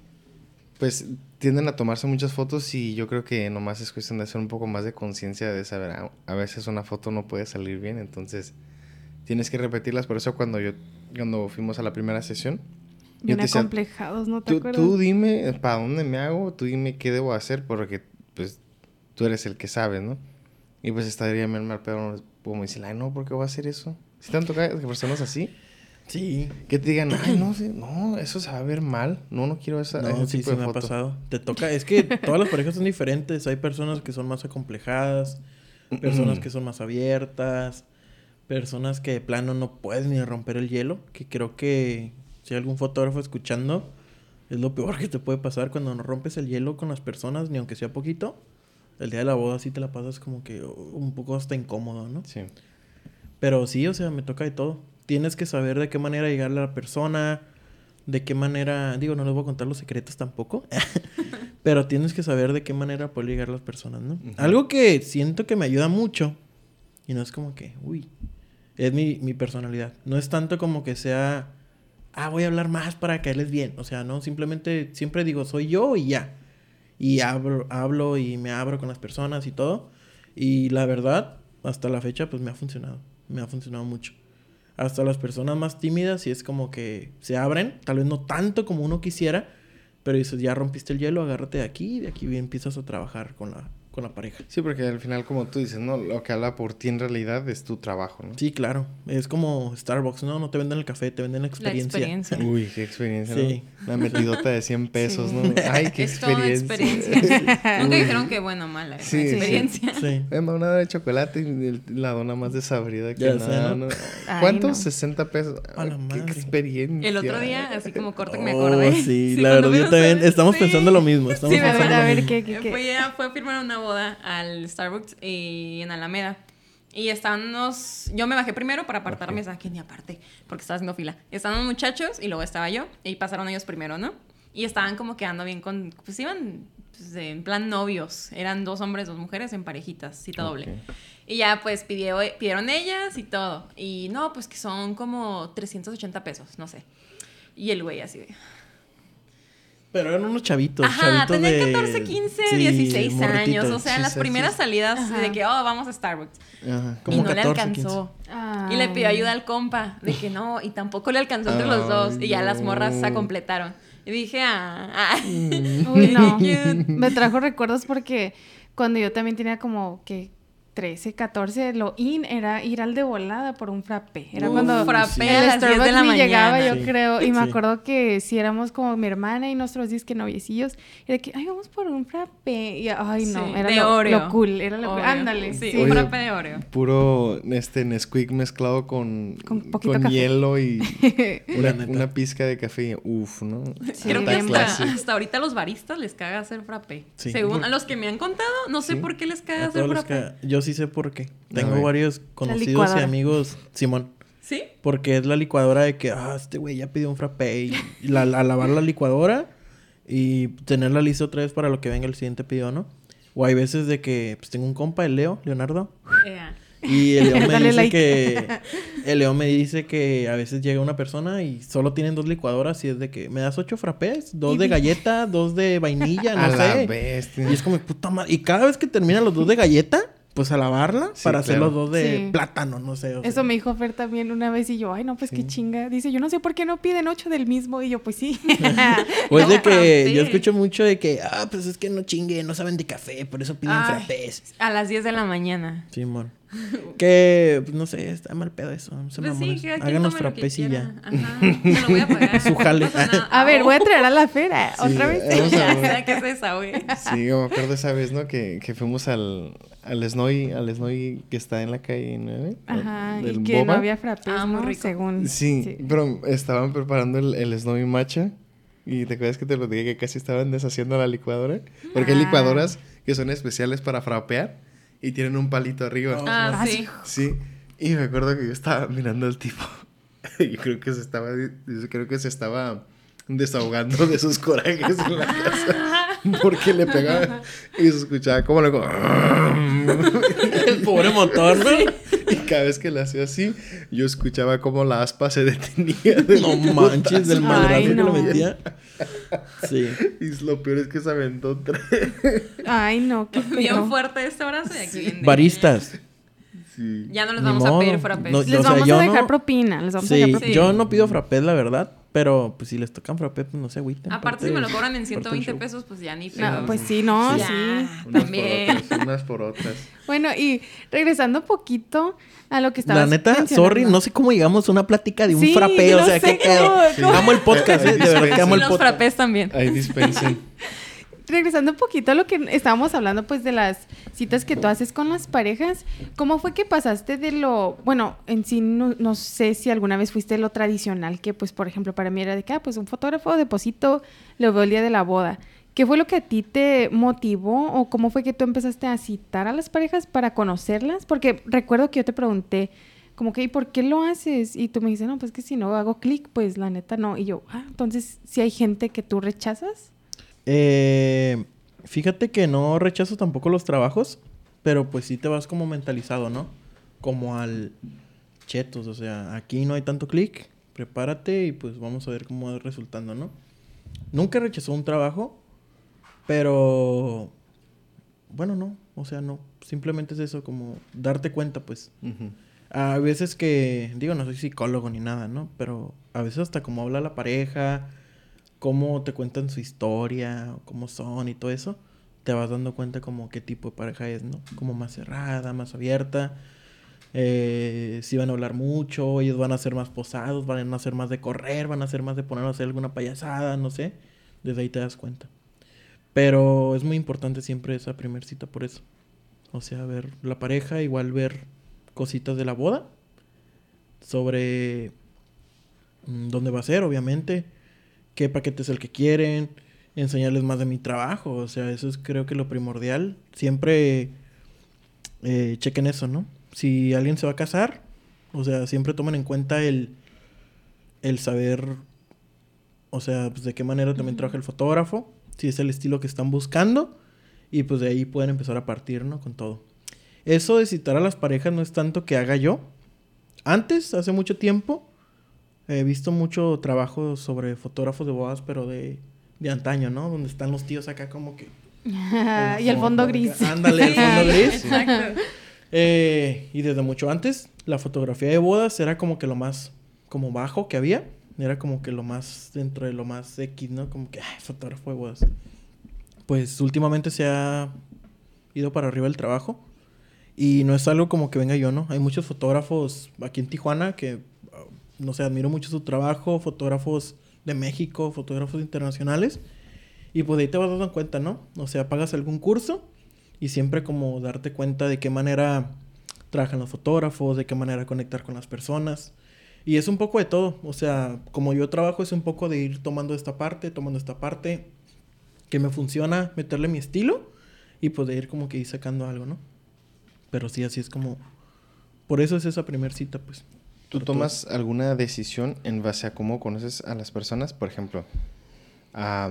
pues, tienden a tomarse muchas fotos y yo creo que nomás es cuestión de hacer un poco más de conciencia de saber, ah, a veces una foto no puede salir bien, entonces tienes que repetirlas, por eso cuando yo, cuando fuimos a la primera sesión, yo Bien te acomplejados, ¿no te Tú, acuerdas? tú dime para dónde me hago, tú dime qué debo hacer, porque pues tú eres el que sabes, ¿no? Y pues estaría bien mal pedo como decir, ay, no, ¿por qué voy a hacer eso? Si te han tocado personas así, Sí. que te digan, ay, no, sí, no, eso se va a ver mal, no, no quiero esa, No, ese sí, tipo sí de me ha pasado. Te toca, es que todas las parejas son diferentes. Hay personas que son más acomplejadas, personas que son más abiertas, personas que de plano no pueden ni romper el hielo, que creo que si hay algún fotógrafo escuchando, es lo peor que te puede pasar cuando no rompes el hielo con las personas, ni aunque sea poquito. El día de la boda sí te la pasas como que un poco hasta incómodo, ¿no? Sí. Pero sí, o sea, me toca de todo. Tienes que saber de qué manera llegarle a la persona, de qué manera, digo, no les voy a contar los secretos tampoco, pero tienes que saber de qué manera poder llegar a las personas, ¿no? Algo que siento que me ayuda mucho, y no es como que, uy, es mi, mi personalidad. No es tanto como que sea, ah, voy a hablar más para caerles bien. O sea, no, simplemente siempre digo, soy yo y ya. Y hablo, y me abro con las personas y todo. Y la verdad, hasta la fecha, pues me ha funcionado. Me ha funcionado mucho. Hasta las personas más tímidas, y es como que se abren, tal vez no tanto como uno quisiera, pero dices, ya rompiste el hielo, agárrate de aquí y de aquí empiezas a trabajar con la, con la pareja. Sí, porque al final, como tú dices, ¿no? Lo que habla por ti en realidad es tu trabajo, ¿no? Sí, claro. Es como Starbucks, ¿no? No te venden el café, te venden la La experiencia. experiencia. Uy, qué experiencia, Sí. ¿no? La metidota de 100 pesos, Sí. ¿no? Ay, qué es toda experiencia. experiencia. Nunca dijeron que bueno o mala. Sí, sí. experiencia. Sí. Emma, una de chocolate y la dona más desabrida que Ya sé, nada, ¿no? ¿no? Ay, ¿Cuántos? no. 60 pesos. A la Ay, madre. Qué experiencia. El otro día, así como corto que me Oh, acordé. sí, la verdad, yo también. Estamos sí. pensando lo mismo. Estamos Sí, A ver, a ver. ¿qué, qué, qué? Fue a firmar una boda al Starbucks y en Alameda. Y estaban unos... Yo me bajé primero para apartarme. Ok. ¿sabes qué? Ni aparte, porque estaba haciendo fila. Estaban unos muchachos y luego estaba yo. Y pasaron ellos primero, ¿no? Y estaban como quedando bien con... Pues iban pues, en plan novios. Eran dos hombres, dos mujeres en parejitas, cita doble. Ok. Y ya pues pidió, pidieron ellas y todo. Y no, pues que son como 380 pesos, no sé. Y el güey así de... Pero eran unos chavitos. Ajá, chavitos tenía de- 14, 15, sí, 16 años. O sea, Sí, las primeras salidas Ajá. de que, oh, vamos a Starbucks. Ajá. Como y no 14, le alcanzó. Y le pidió Ay. ayuda al compa. De que no, y tampoco le alcanzó entre los dos. Y ya las morras se completaron. Y dije, ah, ah. Uy, no. Me trajo recuerdos porque cuando yo también tenía como que 13, 14, lo in era ir al de volada por un frappé. Era Uf, cuando frappé sí. el 10 de Starbucks la ni mañana. llegaba, yo Sí. creo. Y me acuerdo que si éramos como mi hermana y nuestros disque noviecillos, era que, ay, vamos por un frappé. Y, ay, no, Sí, era de lo, Oreo. lo cool. Era lo cool. Ándale. Sí, Sí. un frappé de Oreo. Puro este Nesquik mezclado con, Con con, poquito café. hielo y una, pizca de café. Uf, ¿no? Sí, Creo que hasta, ahorita a los baristas les caga hacer frappé. Sí. Según a los que me han contado, no sé Sí. por qué les caga A hacer frappé. Yo sí sé por qué. Tengo varios conocidos y amigos, Simón. ¿Sí? Porque es la licuadora de que, ah, este güey ya pidió un frappé. Y la, a lavar la licuadora y tenerla lista otra vez para lo que venga el siguiente pedido, ¿no? O hay veces de que, pues tengo un compa, el Leo, Leonardo. Ea. Y el Leo me dice like. que... El Leo me dice que a veces llega una persona y solo tienen dos licuadoras y es de que, ¿me das ocho frappés? Dos de galleta, dos de vainilla, no a la sé. bestia. Y es como, puta madre. Y cada vez que terminan los dos de galleta, pues a lavarla Sí, para hacer claro. los dos de Sí. plátano, no sé. o sea. Eso me dijo Fer también una vez y yo, ay, no, pues qué Sí. chinga. Dice, yo no sé por qué no piden ocho del mismo. Y yo, pues sí. O es de que sí. yo escucho mucho de que, ah, pues es que no chingue, no saben de café, por eso piden Ay. frappés. A las 10 de la mañana. Simón. que, pues no sé, está mal pedo eso. No se Pues sí, Háganos quiera. Ajá. Te lo voy a pagar. Su jale. No. A ver, voy a traer a la fera. Sí, Otra vez. que es esa, güey. Sí, yo me acuerdo esa vez, ¿no? Que, que fuimos al, al Snowy, al Snowy que está en la calle 9. Ajá, del y que no Boba. había frappés, Ah, muy ¿no? rico. Según. Sí, pero estaban preparando el, el Snowy Matcha. Y te acuerdas que te lo dije que casi estaban deshaciendo la licuadora. Porque hay Ah. licuadoras que son especiales para frapear y tienen un palito arriba. Ah, Ah, sí. Sí. Y me acuerdo que yo estaba mirando al tipo. y creo que se estaba, yo creo que se estaba desahogando de sus corajes en la casa. Porque le pegaba y se escuchaba como le El pobre motor, ¿no? Y cada vez que le hacía así, yo escuchaba como la aspa se detenía. del No putazo. manches, del madrazo que no. le metía. Sí. Y lo peor es que se aventó tres. Ay, no, qué Bien fuerte este brazo y aquí viene. Baristas. Sí. Ya no les vamos a modo. pedir frappés. No, Les O sea, vamos a dejar no- propina. Les vamos a Sí, dejar propina. yo no pido frappés, la verdad. Pero, pues, si les tocan frappés, pues, no se agüiten. Aparte, si me lo cobran en 120 show. pesos, pues ya ni No, pedo. pues sí, no, sí. Unas También. por otras, unas por otras. Bueno, y regresando un poquito a lo que estabas La neta, sorry, no sé cómo llegamos a una plática de un Sí, frappé. O no sea, sé qué pedo. Amo el podcast, Ay, eh, de verdad que amo Y el los podcast. frappés también. Ahí dispensen. regresando un poquito a lo que estábamos hablando, pues de las citas que tú haces con las parejas, ¿cómo fue que pasaste de lo, bueno, en sí no, no sé si alguna vez fuiste lo tradicional, que pues por ejemplo para mí era de que, ah, pues un fotógrafo, deposito, lo veo el día de la boda. ¿Qué fue lo que a ti te motivó o cómo fue que tú empezaste a citar a las parejas para conocerlas? Porque recuerdo que yo te pregunté, como que, ¿y por qué lo haces? Y tú me dices, no, pues que si no hago clic, pues la neta no. Y yo, ah, entonces, si hay gente que tú rechazas. Eh, fíjate que no rechazo tampoco los trabajos, pero pues sí te vas como mentalizado, ¿no? Como al chetos, o sea, aquí no hay tanto clic, prepárate y pues vamos a ver cómo va resultando, ¿no? Nunca rechazó un trabajo, pero bueno, no, o sea, no, simplemente es eso, como darte cuenta, pues. A veces que, digo, no soy psicólogo ni nada, ¿no? Pero a veces hasta como habla la pareja, cómo te cuentan su historia, cómo son y todo eso, te vas dando cuenta como qué tipo de pareja es, ¿no? Como más cerrada, más abierta. Eh, si van a hablar mucho, ellos van a ser más posados, van a ser más de correr, van a ser más de poner a hacer alguna payasada, no sé. Desde ahí te das cuenta. Pero es muy importante siempre esa primer cita por eso. O sea, ver la pareja, igual ver cositas de la boda. Sobre mm, dónde va a ser, obviamente. Qué paquete es el que quieren. Enseñarles más de mi trabajo. O sea, eso es creo que lo primordial. Siempre eh, chequen eso, ¿no? Si alguien se va a casar, o sea, siempre tomen en cuenta el, el saber, o sea, pues de qué manera también trabaja el fotógrafo si es el estilo que están buscando. Y pues de ahí pueden empezar a partir, ¿no? Con todo. Eso de citar a las parejas no es tanto que haga yo. Antes, hace mucho tiempo, he visto mucho trabajo sobre fotógrafos de bodas, pero de, de antaño, ¿no? Donde están los tíos acá como que... y el fondo gris. Ándale, el fondo gris. Exacto. Eh, y desde mucho antes, la fotografía de bodas era como que lo más como bajo que había. Era como que lo más dentro de lo más X, ¿no? Como que, ay, fotógrafo de bodas. Pues últimamente se ha ido para arriba el trabajo. Y no es algo como que venga yo, ¿no? Hay muchos fotógrafos aquí en Tijuana que, no sé, admiro mucho su trabajo. Fotógrafos de México, fotógrafos internacionales. Y pues ahí te vas dando cuenta, ¿no? O sea, pagas algún curso y siempre como darte cuenta de qué manera trabajan los fotógrafos, de qué manera conectar con las personas. Y es un poco de todo. O sea, como yo trabajo es un poco de ir tomando esta parte, tomando esta parte que me funciona, meterle mi estilo y poder ir como que ir sacando algo, ¿no? Pero sí, así es como... Por eso es esa primera cita, pues. ¿Tú tomas alguna decisión en base a cómo conoces a las personas? Por ejemplo, a,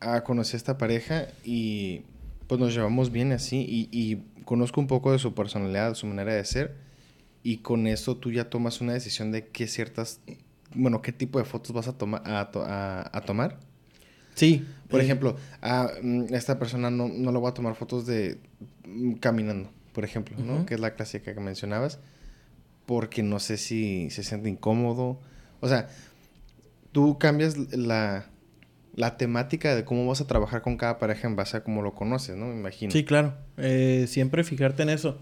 a conocer a esta pareja y pues nos llevamos bien así y, y conozco un poco de su personalidad, de su manera de ser y con eso tú ya tomas una decisión de qué ciertas, bueno, qué tipo de fotos vas a, tomar a, tomar. Sí. Por eh, ejemplo, a mm, esta persona no, no le voy a tomar fotos de mm, caminando, por ejemplo, ¿no? Que es la clásica que mencionabas, porque no sé si se siente incómodo. O sea, tú cambias la, la temática de cómo vas a trabajar con cada pareja en base a cómo lo conoces, ¿no? Me imagino. Sí, claro. Eh, siempre fijarte en eso.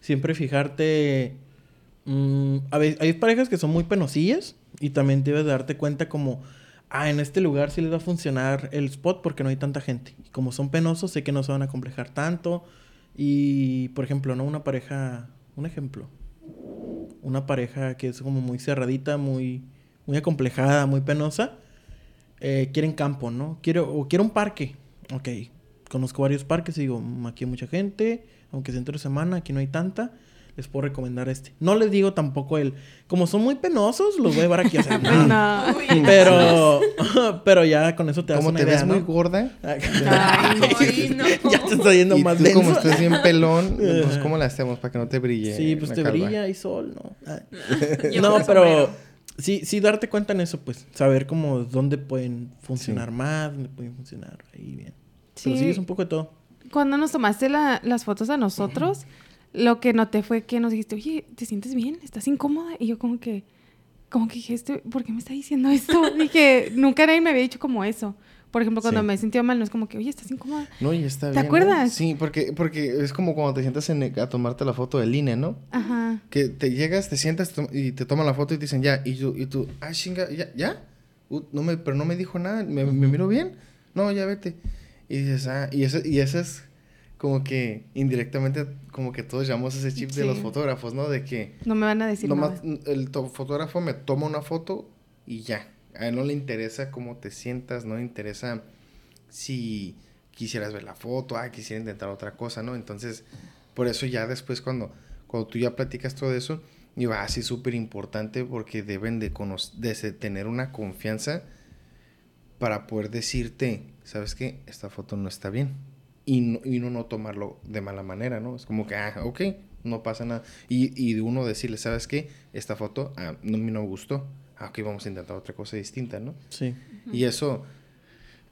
Siempre fijarte Mm, hay parejas que son muy penosillas y también debes de darte cuenta como, ah, en este lugar sí les va a funcionar el spot porque no hay tanta gente. Como son penosos, sé que no se van a complejar tanto. Y, por ejemplo, ¿no? Una pareja, un ejemplo, una pareja que es como muy cerradita, muy, muy acomplejada, muy penosa, eh, quieren campo, ¿no? Quiero, o quiero un parque. Ok, conozco varios parques y digo, mm, aquí hay mucha gente, aunque es entre semana, aquí no hay tanta les puedo recomendar este. No les digo tampoco el... Como son muy penosos, los voy a llevar aquí a hacer. no. Pero... pero ya con eso te das Como te ves muy gorda. Ay, no. ya te está yendo más tú como estás bien pelón, pues ¿cómo la hacemos para que no te brille? Sí, pues te brilla y sol, ¿no? no, pero... Sí, sí, darte cuenta en eso, pues. Saber cómo, dónde pueden funcionar más, dónde pueden funcionar ahí bien. Sí. Pero sí, es un poco de todo. Cuando nos tomaste las fotos a nosotros lo que noté fue que nos dijiste, oye, ¿te sientes bien? ¿Estás incómoda? Y yo como que, como que dije, este, ¿por qué me está diciendo esto? dije, nunca nadie me había dicho como eso. Por ejemplo, cuando me he sentido mal, no es como que, oye, ¿estás incómoda? No, y está bien. ¿Te acuerdas? Sí, porque, porque es como cuando te sientas a tomarte la foto del INE, ¿no? Ajá. Que te llegas, te sientas y te toman la foto y te dicen, ya, y tú, y tú ah, chinga, ¿ya? ¿Ya? Uh, no me, pero no me dijo nada, ¿me, me miro bien? No, ya vete. Y dices, ah, y eso, y eso es como que indirectamente, como que todos llamamos ese chip de los fotógrafos, ¿no? De que No me van a decir nomás nada. el to- fotógrafo me toma una foto y ya. A él no le interesa cómo te sientas, no le interesa si quisieras ver la foto, ah, quisiera intentar otra cosa, ¿no? Entonces, por eso ya después cuando, cuando tú ya platicas todo eso, digo, ah, sí, súper importante porque deben de, de tener una confianza para poder decirte, ¿sabes qué? Esta foto no está bien. Y, no, y uno no tomarlo de mala manera, ¿no? Es como que, ah, ok, no pasa nada. Y, y de uno decirle, ¿sabes qué? Esta foto ah, no, no me gustó. Ah, ok, vamos a intentar otra cosa distinta, ¿no? Sí. Y eso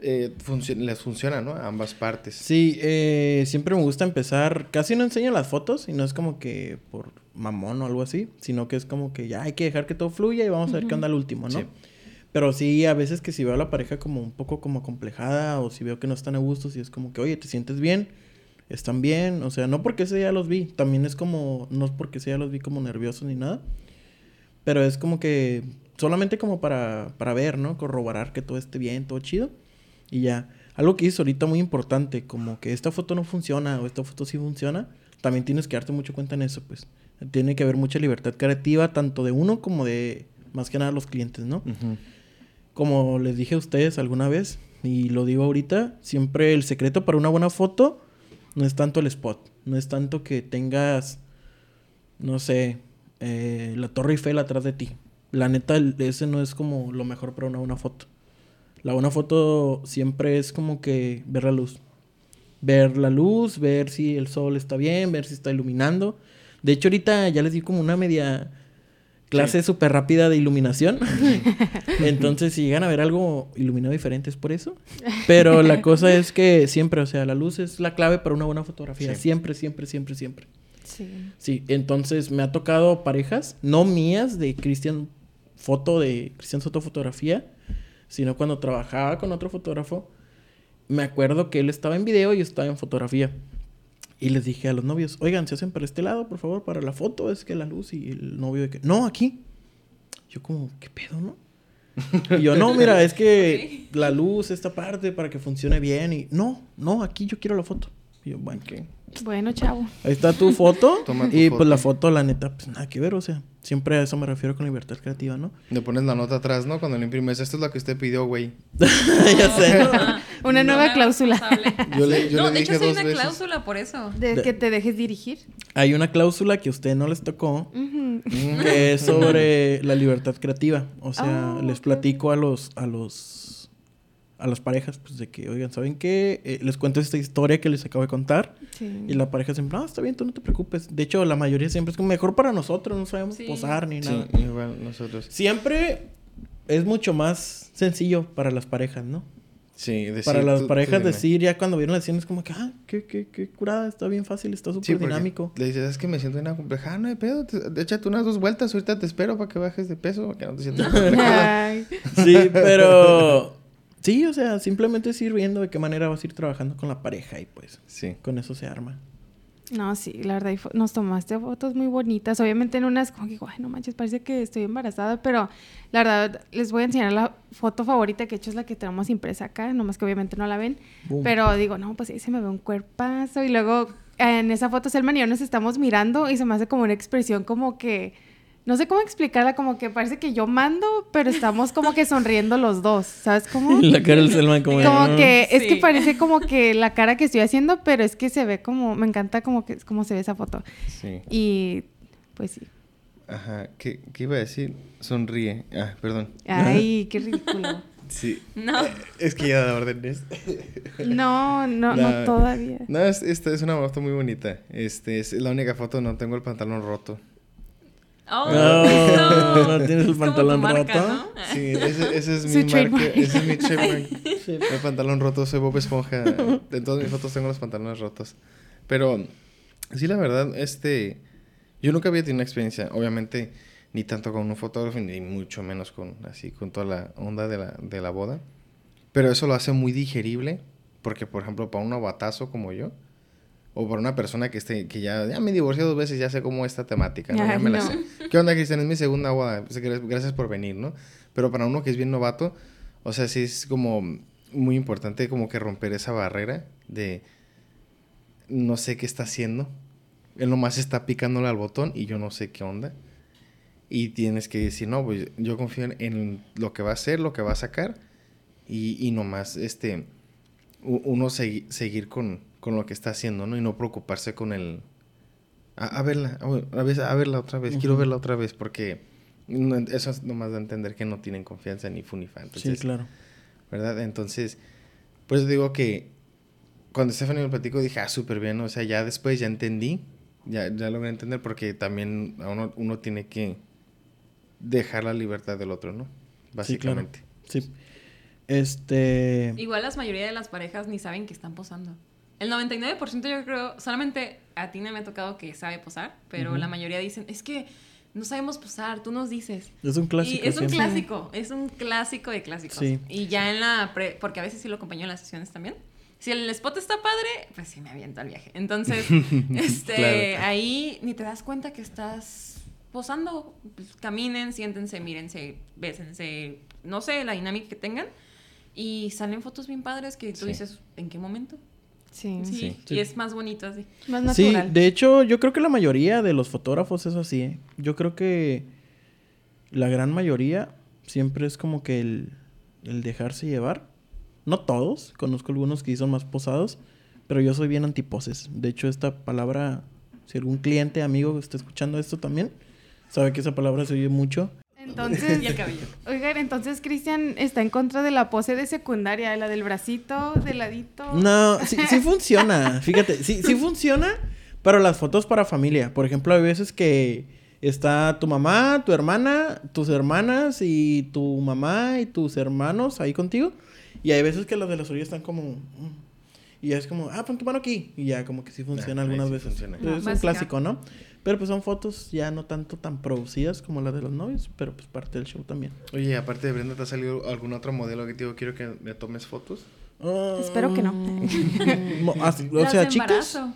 eh, les funciona, ¿no? A ambas partes. Sí, eh, siempre me gusta empezar. Casi no enseño las fotos y no es como que por mamón o algo así, sino que es como que ya hay que dejar que todo fluya y vamos a ver qué onda al último, ¿no? Sí. Pero sí, a veces que si veo a la pareja como un poco como complejada o si veo que no están a gusto, si es como que, oye, ¿te sientes bien? ¿Están bien? O sea, no porque ese ya los vi, también es como, no es porque ese ya los vi como nerviosos ni nada, pero es como que solamente como para, para ver, ¿no? Corroborar que todo esté bien, todo chido. Y ya. Algo que dices ahorita muy importante, como que esta foto no funciona o esta foto sí funciona, también tienes que darte mucho cuenta en eso, pues. Tiene que haber mucha libertad creativa, tanto de uno como de, más que nada, los clientes, ¿no? Ujú. Como les dije a ustedes alguna vez, y lo digo ahorita, siempre el secreto para una buena foto no es tanto el spot, no es tanto que tengas, no sé, eh, la Torre Eiffel atrás de ti. La neta, ese no es como lo mejor para una buena foto. La buena foto siempre es como que ver la luz. Ver la luz, ver si el sol está bien, ver si está iluminando. De hecho, ahorita ya les di como una media clase súper rápida de iluminación. Entonces, si llegan a ver algo iluminado diferente es por eso. Pero la cosa es que siempre, o sea, la luz es la clave para una buena fotografía. Sí. Siempre, siempre, siempre, siempre. Sí. Sí, entonces me ha tocado parejas, no mías, de Cristian Foto, de Cristian Soto Fotografía, sino cuando trabajaba con otro fotógrafo, me acuerdo que él estaba en video y yo estaba en fotografía. Y les dije a los novios, oigan, se hacen para este lado, por favor, para la foto, es que la luz y el novio de que, no, aquí. Yo como, ¿qué pedo, no? Y yo, no, mira, es que la luz, esta parte, para que funcione bien. Y, no, no, aquí yo quiero la foto. Y yo, bueno, Ok. Bueno, chavo. Ahí está tu foto. Toma tu y foto. pues la foto, la neta, pues nada que ver, o sea, siempre a eso me refiero con libertad creativa, ¿no? Le pones la nota atrás, ¿no? Cuando lo imprimes, esto es lo que usted pidió, güey. ya sé. ¿no? Ah, Una nueva cláusula. Yo le, yo no, le de dije hecho, hay una veces. cláusula por eso. De De- que te dejes dirigir. Hay una cláusula que a ustedes no les tocó, que es sobre la libertad creativa. O sea, Oh, les platico a los, a los, a las parejas, pues de que, oigan, ¿saben qué? Eh, les cuento esta historia que les acabo de contar. Sí. Y la pareja siempre, no, está bien, tú no te preocupes. De hecho, la mayoría siempre es como mejor para nosotros, no sabemos Sí. posar ni Sí, nada. igual nosotros. Siempre es mucho más sencillo para las parejas, ¿no? Sí, decir, para las tú- parejas decir, ya cuando vieron la escena es como que, ah, qué, qué, qué curada, está bien fácil, está súper Sí, dinámico. Le dices, es que me siento bien compleja. Ah, no hay pedo. te- échate unas dos vueltas. Ahorita te espero para que bajes de peso. para Que no te sientas. Sí, pero... Sí, o sea, simplemente es ir viendo de qué manera vas a ir trabajando con la pareja y pues Sí. con eso se arma. No, sí, la verdad, nos tomaste fotos muy bonitas. Obviamente en unas, como que, digo, ay, no manches, parece que estoy embarazada, pero la verdad, les voy a enseñar la foto favorita que he hecho, es la que tenemos impresa acá, nomás que obviamente no la ven. Boom. Pero digo, no, pues ahí se me ve un cuerpazo. Y luego en esa foto, Selman y yo nos estamos mirando y se me hace como una expresión como que, no sé cómo explicarla, como que parece que yo mando, pero estamos como que sonriendo los dos, ¿sabes cómo? la cara del Selman como... de, Como "Ah". que, es que parece como que la cara que estoy haciendo, pero es que se ve como, me encanta como que como se ve esa foto. Sí. Y pues sí. Ajá. ¿Qué, ¿Qué iba a decir? Sonríe. Ah, perdón. Ay, qué ridículo. Sí. No. Es que ya da órdenes. No, no, La- no todavía. No, es, esta es una foto muy bonita. Este es la única foto, no tengo el pantalón roto. Oh, No, eso. no tienes el pantalón marca, roto. ¿no? Sí, ese, ese es mi marca. Ese es mi trademark. El pantalón roto, soy Bob Esponja. En todas mis fotos tengo los pantalones rotos. Pero, sí, la verdad, este... Yo nunca había tenido una experiencia, obviamente, ni tanto con un fotógrafo, ni mucho menos con, así, con toda la onda de la, de la boda. Pero eso lo hace muy digerible, porque, por ejemplo, para un novatazo como yo, o para una persona que esté, que ya, ya me divorcié dos veces, ya sé cómo esta temática, ¿no? Ya me la sé. ¿Qué onda, Cristian? Es mi segunda boda. Pues, gra- Gracias por venir, ¿no? Pero para uno que es bien novato, o sea, sí es como muy importante como que romper esa barrera de no sé qué está haciendo. Él nomás está picándole al botón y yo no sé qué onda. Y tienes que decir, no, pues yo confío en, lo que va a hacer, lo que va a sacar. Y, y nomás, este, uno segui- seguir con, con lo que está haciendo, ¿no? Y no preocuparse con el... A, a verla, a, ver- a verla otra vez, quiero verla otra vez, porque no- eso es nomás de entender que no tienen confianza ni fu ni fa. Sí, claro. ¿verdad? Entonces, pues digo que cuando Stephanie me platicó dije, ah, súper bien, o sea, ya después ya entendí, ya, ya logré entender porque también a uno, uno tiene que dejar la libertad del otro, ¿no? Sí, claro. Básicamente. Sí. Este. Igual la mayoría de las parejas ni saben que están posando. El 99% yo creo, solamente a ti no me ha tocado que sabe posar, pero la mayoría dicen, es que no sabemos posar, tú nos dices. Es un clásico. y es un siempre. clásico, es un clásico de clásicos. Sí. Y ya en la pre, porque a veces sí lo acompaño en las sesiones también. Si el spot está padre, pues sí me aviento al viaje. Entonces, este, Claro. ahí ni te das cuenta que estás posando. Pues, caminen, siéntense, mírense, bésense, no sé, la dinámica que tengan. Y salen fotos bien padres que tú Sí. dices, ¿en qué momento? Sí. Sí, Sí. y es más bonito así. Más Sí, natural. de hecho, yo creo que la mayoría de los fotógrafos es así. ¿eh? Yo creo que la gran mayoría siempre es como que el, el dejarse llevar. No todos, conozco algunos que sí son más posados, pero yo soy bien antiposes. De hecho, esta palabra, si algún cliente, amigo está escuchando esto también, sabe que esa palabra se oye mucho. Entonces, Y el cabello. oigan, entonces Cristian está en contra de la pose de secundaria, la del bracito, del ladito. No, sí, sí funciona. Fíjate, sí, sí funciona, pero las fotos para familia. Por ejemplo, hay veces que está tu mamá, tu hermana, tus hermanas y tu mamá y tus hermanos ahí contigo. Y hay veces que las de las orillas están como... Y ya es como, ah, pon tu mano aquí. Y ya como que sí funciona Ah, algunas sí veces. funciona. Es un Básica. clásico, ¿no? Pero pues son fotos ya no tanto tan producidas como las de los novios, pero pues parte del show también. Oye, aparte de Brenda, ¿te ha salido algún otro modelo que te digo, quiero que me tomes fotos? Espero que no. As- o Las sea, de chicas... embarazo.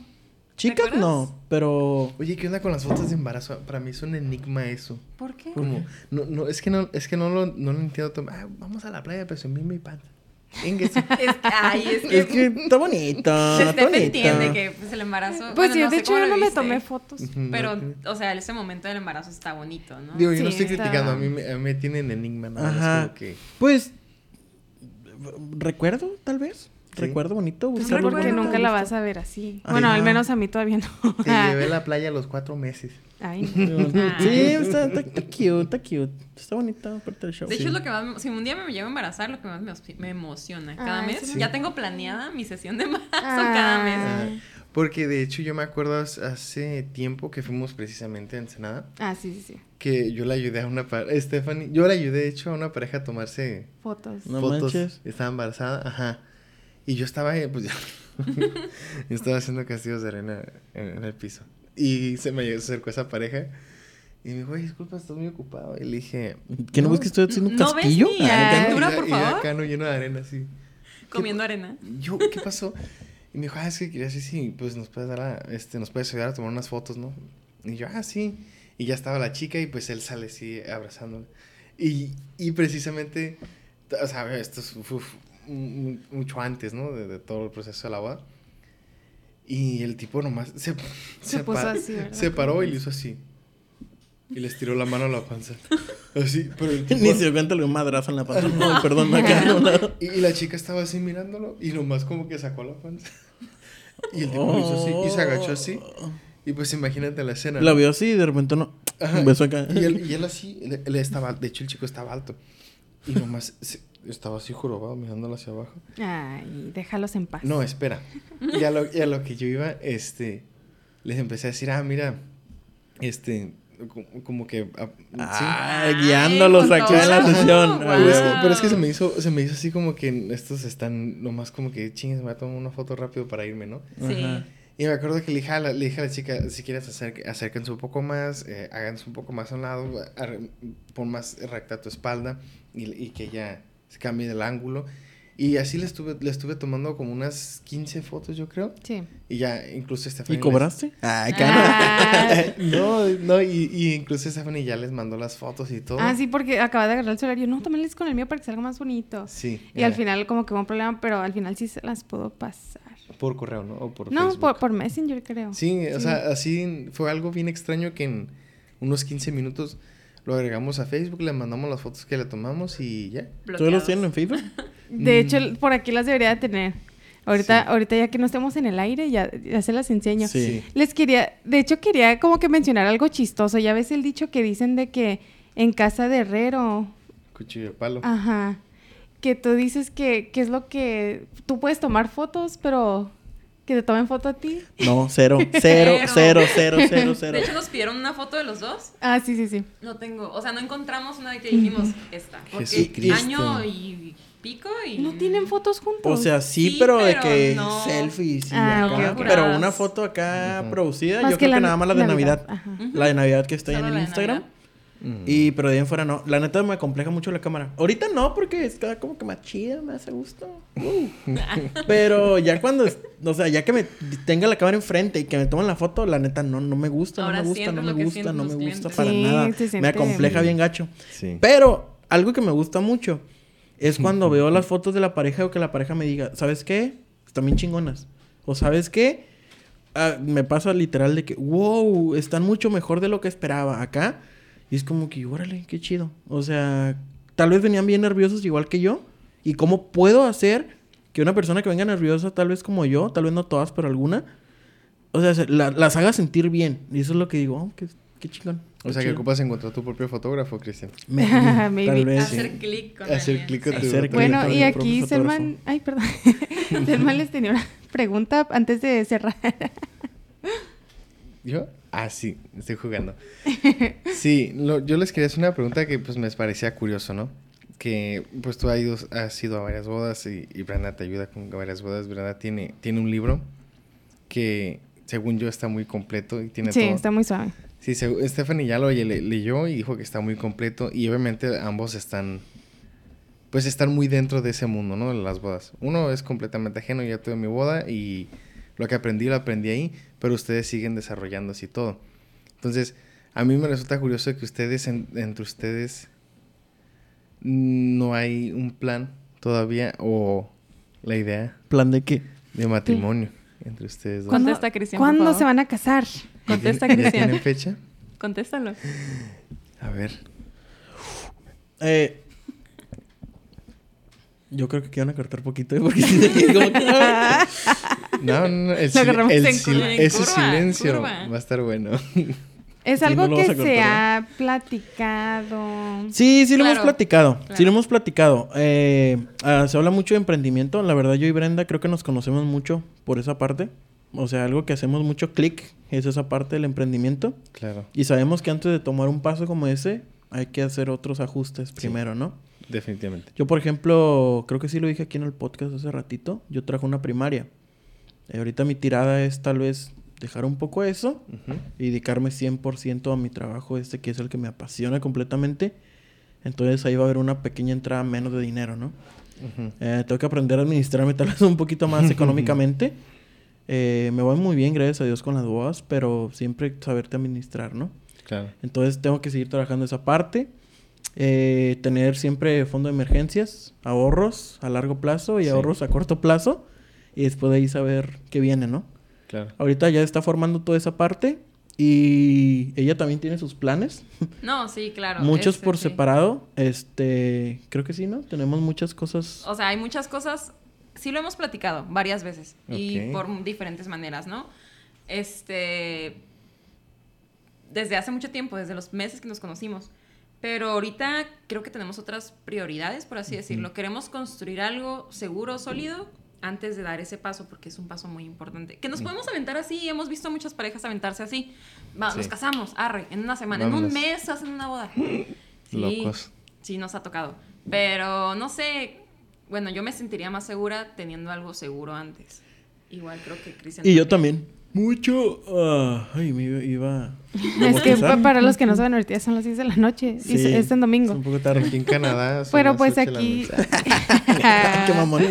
Chicas no, pero... Oye, ¿qué onda con las fotos de embarazo? Para mí es un enigma eso. ¿Por qué? Como, no, no, es que no, es que no lo, no lo entiendo. Ah, vamos a la playa a presumir mi panza. Es, ay, es que... Es que está bonito, está Steph bonito. entiende que pues, el embarazo... Pues bueno, sí, no de sé hecho cómo yo no me tomé fotos. Pero, no, o sea, ese momento del embarazo está bonito, ¿no? Digo, yo no Sí, estoy está- criticando, a mí, me, a mí tienen enigma, nada que... Pues, recuerdo, tal vez. Sí. Recuerdo bonito. Pues buscarlo porque recuerdo. nunca la vas a ver así. Bueno, al menos a mí todavía no. Te llevé a la playa a los cuatro meses. Ay, Sí, está, está, está cute, está cute. Está bonita parte del show. De hecho, Sí. es lo que más... Si un día me llevo a embarazar, lo que más me, me emociona. Cada Ay, mes, sí. ya tengo planeada mi sesión de embarazo Ah. cada mes. Ay. Porque de hecho yo me acuerdo hace- hace tiempo que fuimos precisamente a Ensenada, Ah, sí, sí, sí. que yo le ayudé a una pareja, Stephanie, yo le ayudé de hecho a una pareja a tomarse Fotos. No fotos. manches. Estaba embarazada, ajá. Y yo estaba, eh, pues ya, yo estaba haciendo castillos de arena en, en el piso. Y se me acercó esa pareja y me dijo, "Oye, disculpa, estás muy ocupado. Y le dije, ¿Que no ves que estoy haciendo un ¿No ves castillo? mi Ah, Ay, aventura, Y- por y favor? acá no lleno de arena, así. Comiendo arena. Yo, ¿qué pasó? Y me dijo, ah, es que quería decir si pues nos puedes dar a, este, nos puedes ayudar a tomar unas fotos, ¿no? Y yo, ah, sí. Y ya estaba la chica y pues él sale así abrazándole. Y, y precisamente, o sea, esto es uf, mucho antes, ¿no? De, de todo el proceso de la boda. Y el tipo nomás se, Se puso pa- así, se paró y le hizo así. Y les tiró la mano a la panza. Así, pero el tipo- Ni se dio cuenta, le dio un madrazo en la pata. No, perdón, no, no. y, y la chica estaba así mirándolo y nomás como que sacó la panza. Y el tipo lo hizo así y se agachó así. Y pues imagínate la escena. La vio así y de repente no. Ajá. Un beso acá. Y él, y él así, él, él estaba, de hecho el chico estaba alto. Y nomás se- estaba así jorobado mirándolo hacia abajo. Ay, déjalos en paz. No, espera. Y a lo, y a lo que yo iba, este, les empecé a decir, ah, mira, este, como, como que... ah, sí. Guiándolos Ay, acá en la sesión. Wow. Pero es, que, huevo. pero es que se me hizo, se me hizo así como que estos están nomás como que chingues, me voy a tomar una foto rápido para irme, ¿no? Sí. Ajá. Y me acuerdo que le dije a la, le dije a la chica, si quieres acerque- acérquense un poco más, eh, háganse un poco más a un lado, ar- pon más recta tu espalda y, y que ella se cambie el ángulo. Y así le estuve, le estuve tomando como unas 15 fotos, yo creo. Sí. Y ya, incluso Stephanie... ¿Y les- cobraste? Ay, Ah, no, no, y, y incluso Stephanie ya les mandó las fotos y todo. ah, sí, porque acaba de agarrar el celular y yo, no, tómenles con el mío para que salga más bonito. Sí. Y al eh, final como que hubo un problema, pero al final sí se las puedo pasar. Por correo, ¿no? O por No, por, por Messenger creo. Sí, o Sí. sea, así fue algo bien extraño que en unos 15 minutos lo agregamos a Facebook, le mandamos las fotos que le tomamos y ya. ¿Todos los tienen en Facebook? De hecho, Mm. por aquí las debería de tener. Ahorita, Sí. ahorita ya que no estemos en el aire, ya, ya se las enseño. Sí. Les quería, de hecho quería como que mencionar algo chistoso. Ya ves el dicho que dicen de que en casa de herrero, Cuchillo de palo. ajá, que tú dices que, que es lo que tú puedes tomar fotos, pero que te tomen foto a ti. No, cero. Cero, cero, cero, cero, cero. De hecho, nos pidieron una foto de los dos. Ah, sí, sí, sí. No tengo, o sea, no encontramos una de que dijimos esta. Porque Jesucristo. año y pico y... ¿No tienen fotos juntos? O sea, sí, Sí, pero, de que no. selfies y Ah, acá. Pero una foto acá producida, Más yo que creo la que nada más la de Navidad. Navidad. Ajá. Ujú. La de Navidad que está ahí en el Instagram. Navidad. Mm. Y pero de ahí en fuera no. La neta me compleja mucho la cámara. Ahorita no, porque está como que más chida, me hace gusto. Uh. pero ya cuando, es- o sea, ya que me tenga la cámara enfrente y que me tomen la foto, la neta no, no me gusta, Ahora no me gusta, no me gusta, no me gusta para Sí, nada. Me acompleja bien gacho. Sí. Pero algo que me gusta mucho es cuando veo las fotos de la pareja o que la pareja me diga, ¿sabes qué? Están bien chingonas. O ¿sabes qué? Ah, me pasa literal de que, wow, están mucho mejor de lo que esperaba acá. Y es como que, órale, qué chido. O sea, tal vez venían bien nerviosos igual que yo. ¿Y cómo puedo hacer que una persona que venga nerviosa, tal vez como yo, tal vez no todas, pero alguna, o sea, se- la- las haga sentir bien? Y eso es lo que digo, oh, qué, qué chingón. O sea, que ocupas encontrar tu propio fotógrafo, Cristian. Tal vez. Hacer sí. clic con Hacer alguien. clic con Sí. tu Bueno, con y aquí. Selman... Ay, perdón. Selman les tenía una pregunta antes de cerrar. ¿Yo? Ah, sí, estoy jugando. Sí, lo- yo les quería hacer una pregunta que pues me parecía curioso, ¿no? Que pues tú has ido, has ido a varias bodas y, y Brenda te ayuda con varias bodas. Brenda tiene, tiene un libro que según yo está muy completo y tiene Sí, todo. está muy suave. Sí, Stephanie ya lo le- leyó y dijo que está muy completo y obviamente ambos están, pues están muy dentro de ese mundo, ¿no? De las bodas. Uno es completamente ajeno, ya tuve mi boda y lo que aprendí lo aprendí ahí, pero ustedes siguen desarrollando así todo. Entonces, a mí me resulta curioso que ustedes, en- entre ustedes, no hay un plan todavía o la idea ¿Plan de qué? de matrimonio entre ustedes dos. ¿Cuándo- Contesta, Cristian, ¿Cuándo se van a casar? Contesta, ¿Ya Cristian. tienen fecha? Contéstalo. A ver. Eh, yo creo que quieren acortar poquito, ¿eh? porque como que. No, no, no, el, Lo el en curva, ese curva, silencio curva. va a estar bueno. Es Sí, algo no que a se cortar, ha platicado. Sí, sí lo hemos Claro, platicado. Sí lo hemos platicado. Eh, ah, se habla mucho de emprendimiento. La verdad, yo y Brenda creo que nos conocemos mucho por esa parte. O sea, algo que hacemos mucho clic es esa parte del emprendimiento. Claro, Y sabemos que antes de tomar un paso como ese, hay que hacer otros ajustes primero, ¿no? Definitivamente. Yo, por ejemplo, creo que sí lo dije aquí en el podcast hace ratito. Yo trajo una primaria. Eh, ahorita mi tirada es tal vez dejar un poco eso y dedicarme 100% a mi trabajo este que es el que me apasiona completamente. Entonces ahí va a haber una pequeña entrada menos de dinero, ¿no? Ujú. Eh, tengo que aprender a administrarme tal vez un poquito más económicamente. Eh, me voy muy bien, gracias a Dios, con las bodas, pero siempre saberte administrar, ¿no? Claro. Entonces tengo que seguir trabajando esa parte. Eh, tener siempre fondo de emergencias, ahorros a largo plazo y Sí. ahorros a corto plazo. Y después de ahí saber qué viene, ¿no? Claro. Ahorita ya está formando toda esa parte. Y ella también tiene sus planes. No, sí, claro. Muchos ese por sí. separado. Este, creo que sí, ¿no? Tenemos muchas cosas. O sea, hay muchas cosas, sí lo hemos platicado varias veces y Ok. por diferentes maneras, ¿no? Este, desde hace mucho tiempo, desde los meses que nos conocimos. Pero ahorita creo que tenemos otras prioridades, por así decirlo. Queremos construir algo seguro, sólido, antes de dar ese paso, porque es un paso muy importante. Que nos podemos aventar así, hemos visto muchas parejas aventarse así. Va, Sí. Nos casamos, arre, en una semana, en un mes hacen una boda. Sí, Locos. Sí, nos ha tocado. Pero no sé, bueno, yo me sentiría más segura teniendo algo seguro antes. Igual creo que Cristian. Y yo también. Mucho. ah, ay, me iba. iba Es que para los que no saben, ahorita son las 10 de la noche. Y Sí, es- es en domingo. Es un poco tarde. Aquí en Canadá. son Pero las pues ocho de la aquí. Qué mamón.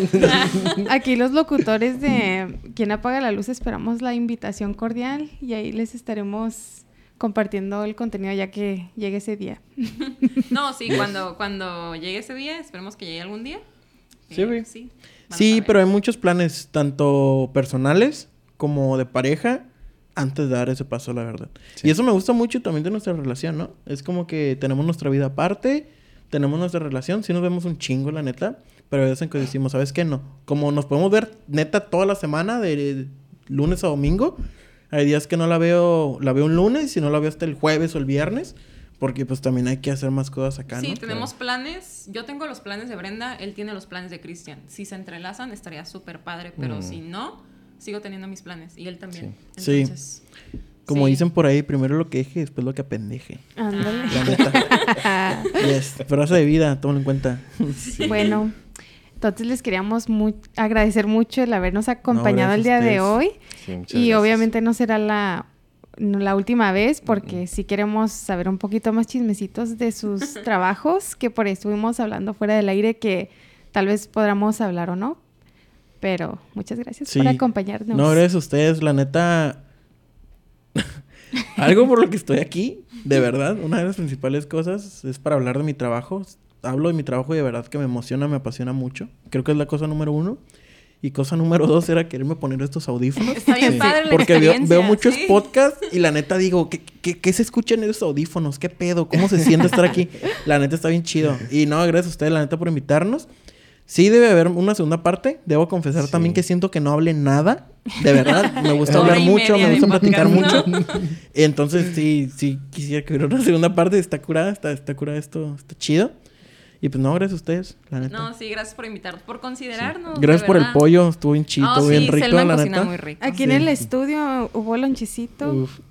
Aquí los locutores de Quien apaga la luz esperamos la invitación cordial y ahí les estaremos compartiendo el contenido ya que llegue ese día. No, sí, cuando, cuando llegue ese día, esperemos que llegue algún día. Sí, Eh, güey. sí, Sí, pero hay muchos planes, tanto personales como de pareja, antes de dar ese paso, la verdad. Sí. Y eso me gusta mucho también de nuestra relación, ¿no? Es como que tenemos nuestra vida aparte, tenemos nuestra relación, sí nos vemos un chingo, la neta, pero hay veces en que decimos, ¿sabes qué? No. Como nos podemos ver neta toda la semana, de lunes a domingo, hay días que no la veo, la veo un lunes y no la veo hasta el jueves o el viernes, porque pues también hay que hacer más cosas acá, Sí, ¿no? tenemos planes. Yo tengo los planes de Brenda, él tiene los planes de Cristian. Si se entrelazan, estaría súper padre, pero Mm. si no, sigo teniendo mis planes. Y él también. Sí. Entonces, Como sí. dicen por ahí, primero lo que deje, después lo que apendeje. Ándale. La neta. yes. Frase de vida, tómalo en cuenta. Bueno, entonces les queríamos mu- agradecer mucho el habernos acompañado el día de hoy. Sí, Y gracias. obviamente no será la, no la última vez porque sí queremos saber un poquito más chismecitos de sus trabajos, que por ahí estuvimos hablando fuera del aire que tal vez podamos hablar o no. Pero muchas gracias Sí. por acompañarnos. No, gracias a ustedes, la neta. Algo por lo que estoy aquí, de verdad, una de las principales cosas es para hablar de mi trabajo. Hablo de mi trabajo y de verdad que me emociona, me apasiona mucho. Creo que es la cosa número uno. Y cosa número dos era quererme poner estos audífonos. Está bien Sí. padre la Porque veo, veo muchos sí. podcasts y la neta digo, ¿qué, qué, qué se escuchan en esos audífonos? ¿Qué pedo? ¿Cómo se siente estar aquí? La neta está bien chido. Y no, gracias a ustedes, la neta, por invitarnos. Sí debe haber una segunda parte. Debo confesar Sí. también que siento que no hablé nada. De verdad, me gusta hablar mucho, me gusta platicar mucho. Entonces sí, sí quisiera que hubiera una segunda parte. Está curada, está, está curada esto, está chido. Y pues no, gracias a ustedes, la neta. No, sí, gracias por invitarnos, por considerarnos. gracias por el pollo, estuvo bien chido, Oh, bien sí, rico, Selma la neta. muy rico. Aquí en el estudio hubo lonchecito. Uf.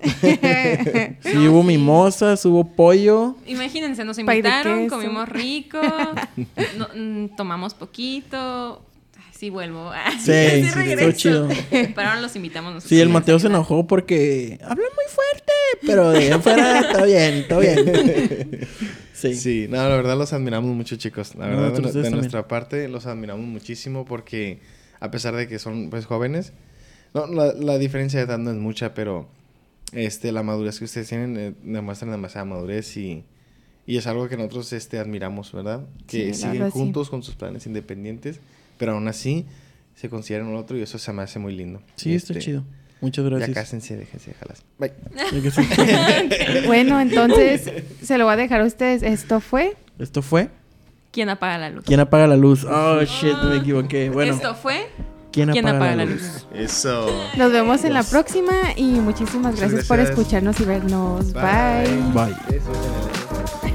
Sí, No, hubo sí. mimosas, hubo pollo. Imagínense, nos invitaron, comimos rico, no- mm, tomamos poquito. Sí, vuelvo. Sí, sí, regreso. chido. Pero ahora los invitamos nosotros. Sí, el Mateo se enojó porque habla muy fuerte, pero de afuera está bien, está bien. Sí. Sí, no, la verdad los admiramos mucho, chicos. La No, verdad, de, nosotros nuestra parte los admiramos muchísimo porque, a pesar de que son pues jóvenes, no, la, la diferencia de edad no es mucha, pero este, la madurez que ustedes tienen eh, demuestran demasiada madurez y, y es algo que nosotros este, admiramos, ¿verdad? Que siguen verdad, sí. juntos con sus planes independientes, pero aún así se consideran al otro y eso se me hace muy lindo. Sí, está Este, chido. Muchas Ya gracias. cásense, déjense jalas. Bye. Ya. Bueno, entonces se lo voy a dejar a ustedes. Esto fue. Esto fue ¿Quién apaga la luz? ¿Quién apaga la luz? Oh shit, me equivoqué. Bueno, Esto fue ¿quién apaga, ¿Quién apaga la la luz? Eso. Nos vemos en la próxima y muchísimas gracias por escucharnos y vernos. Bye. Bye. El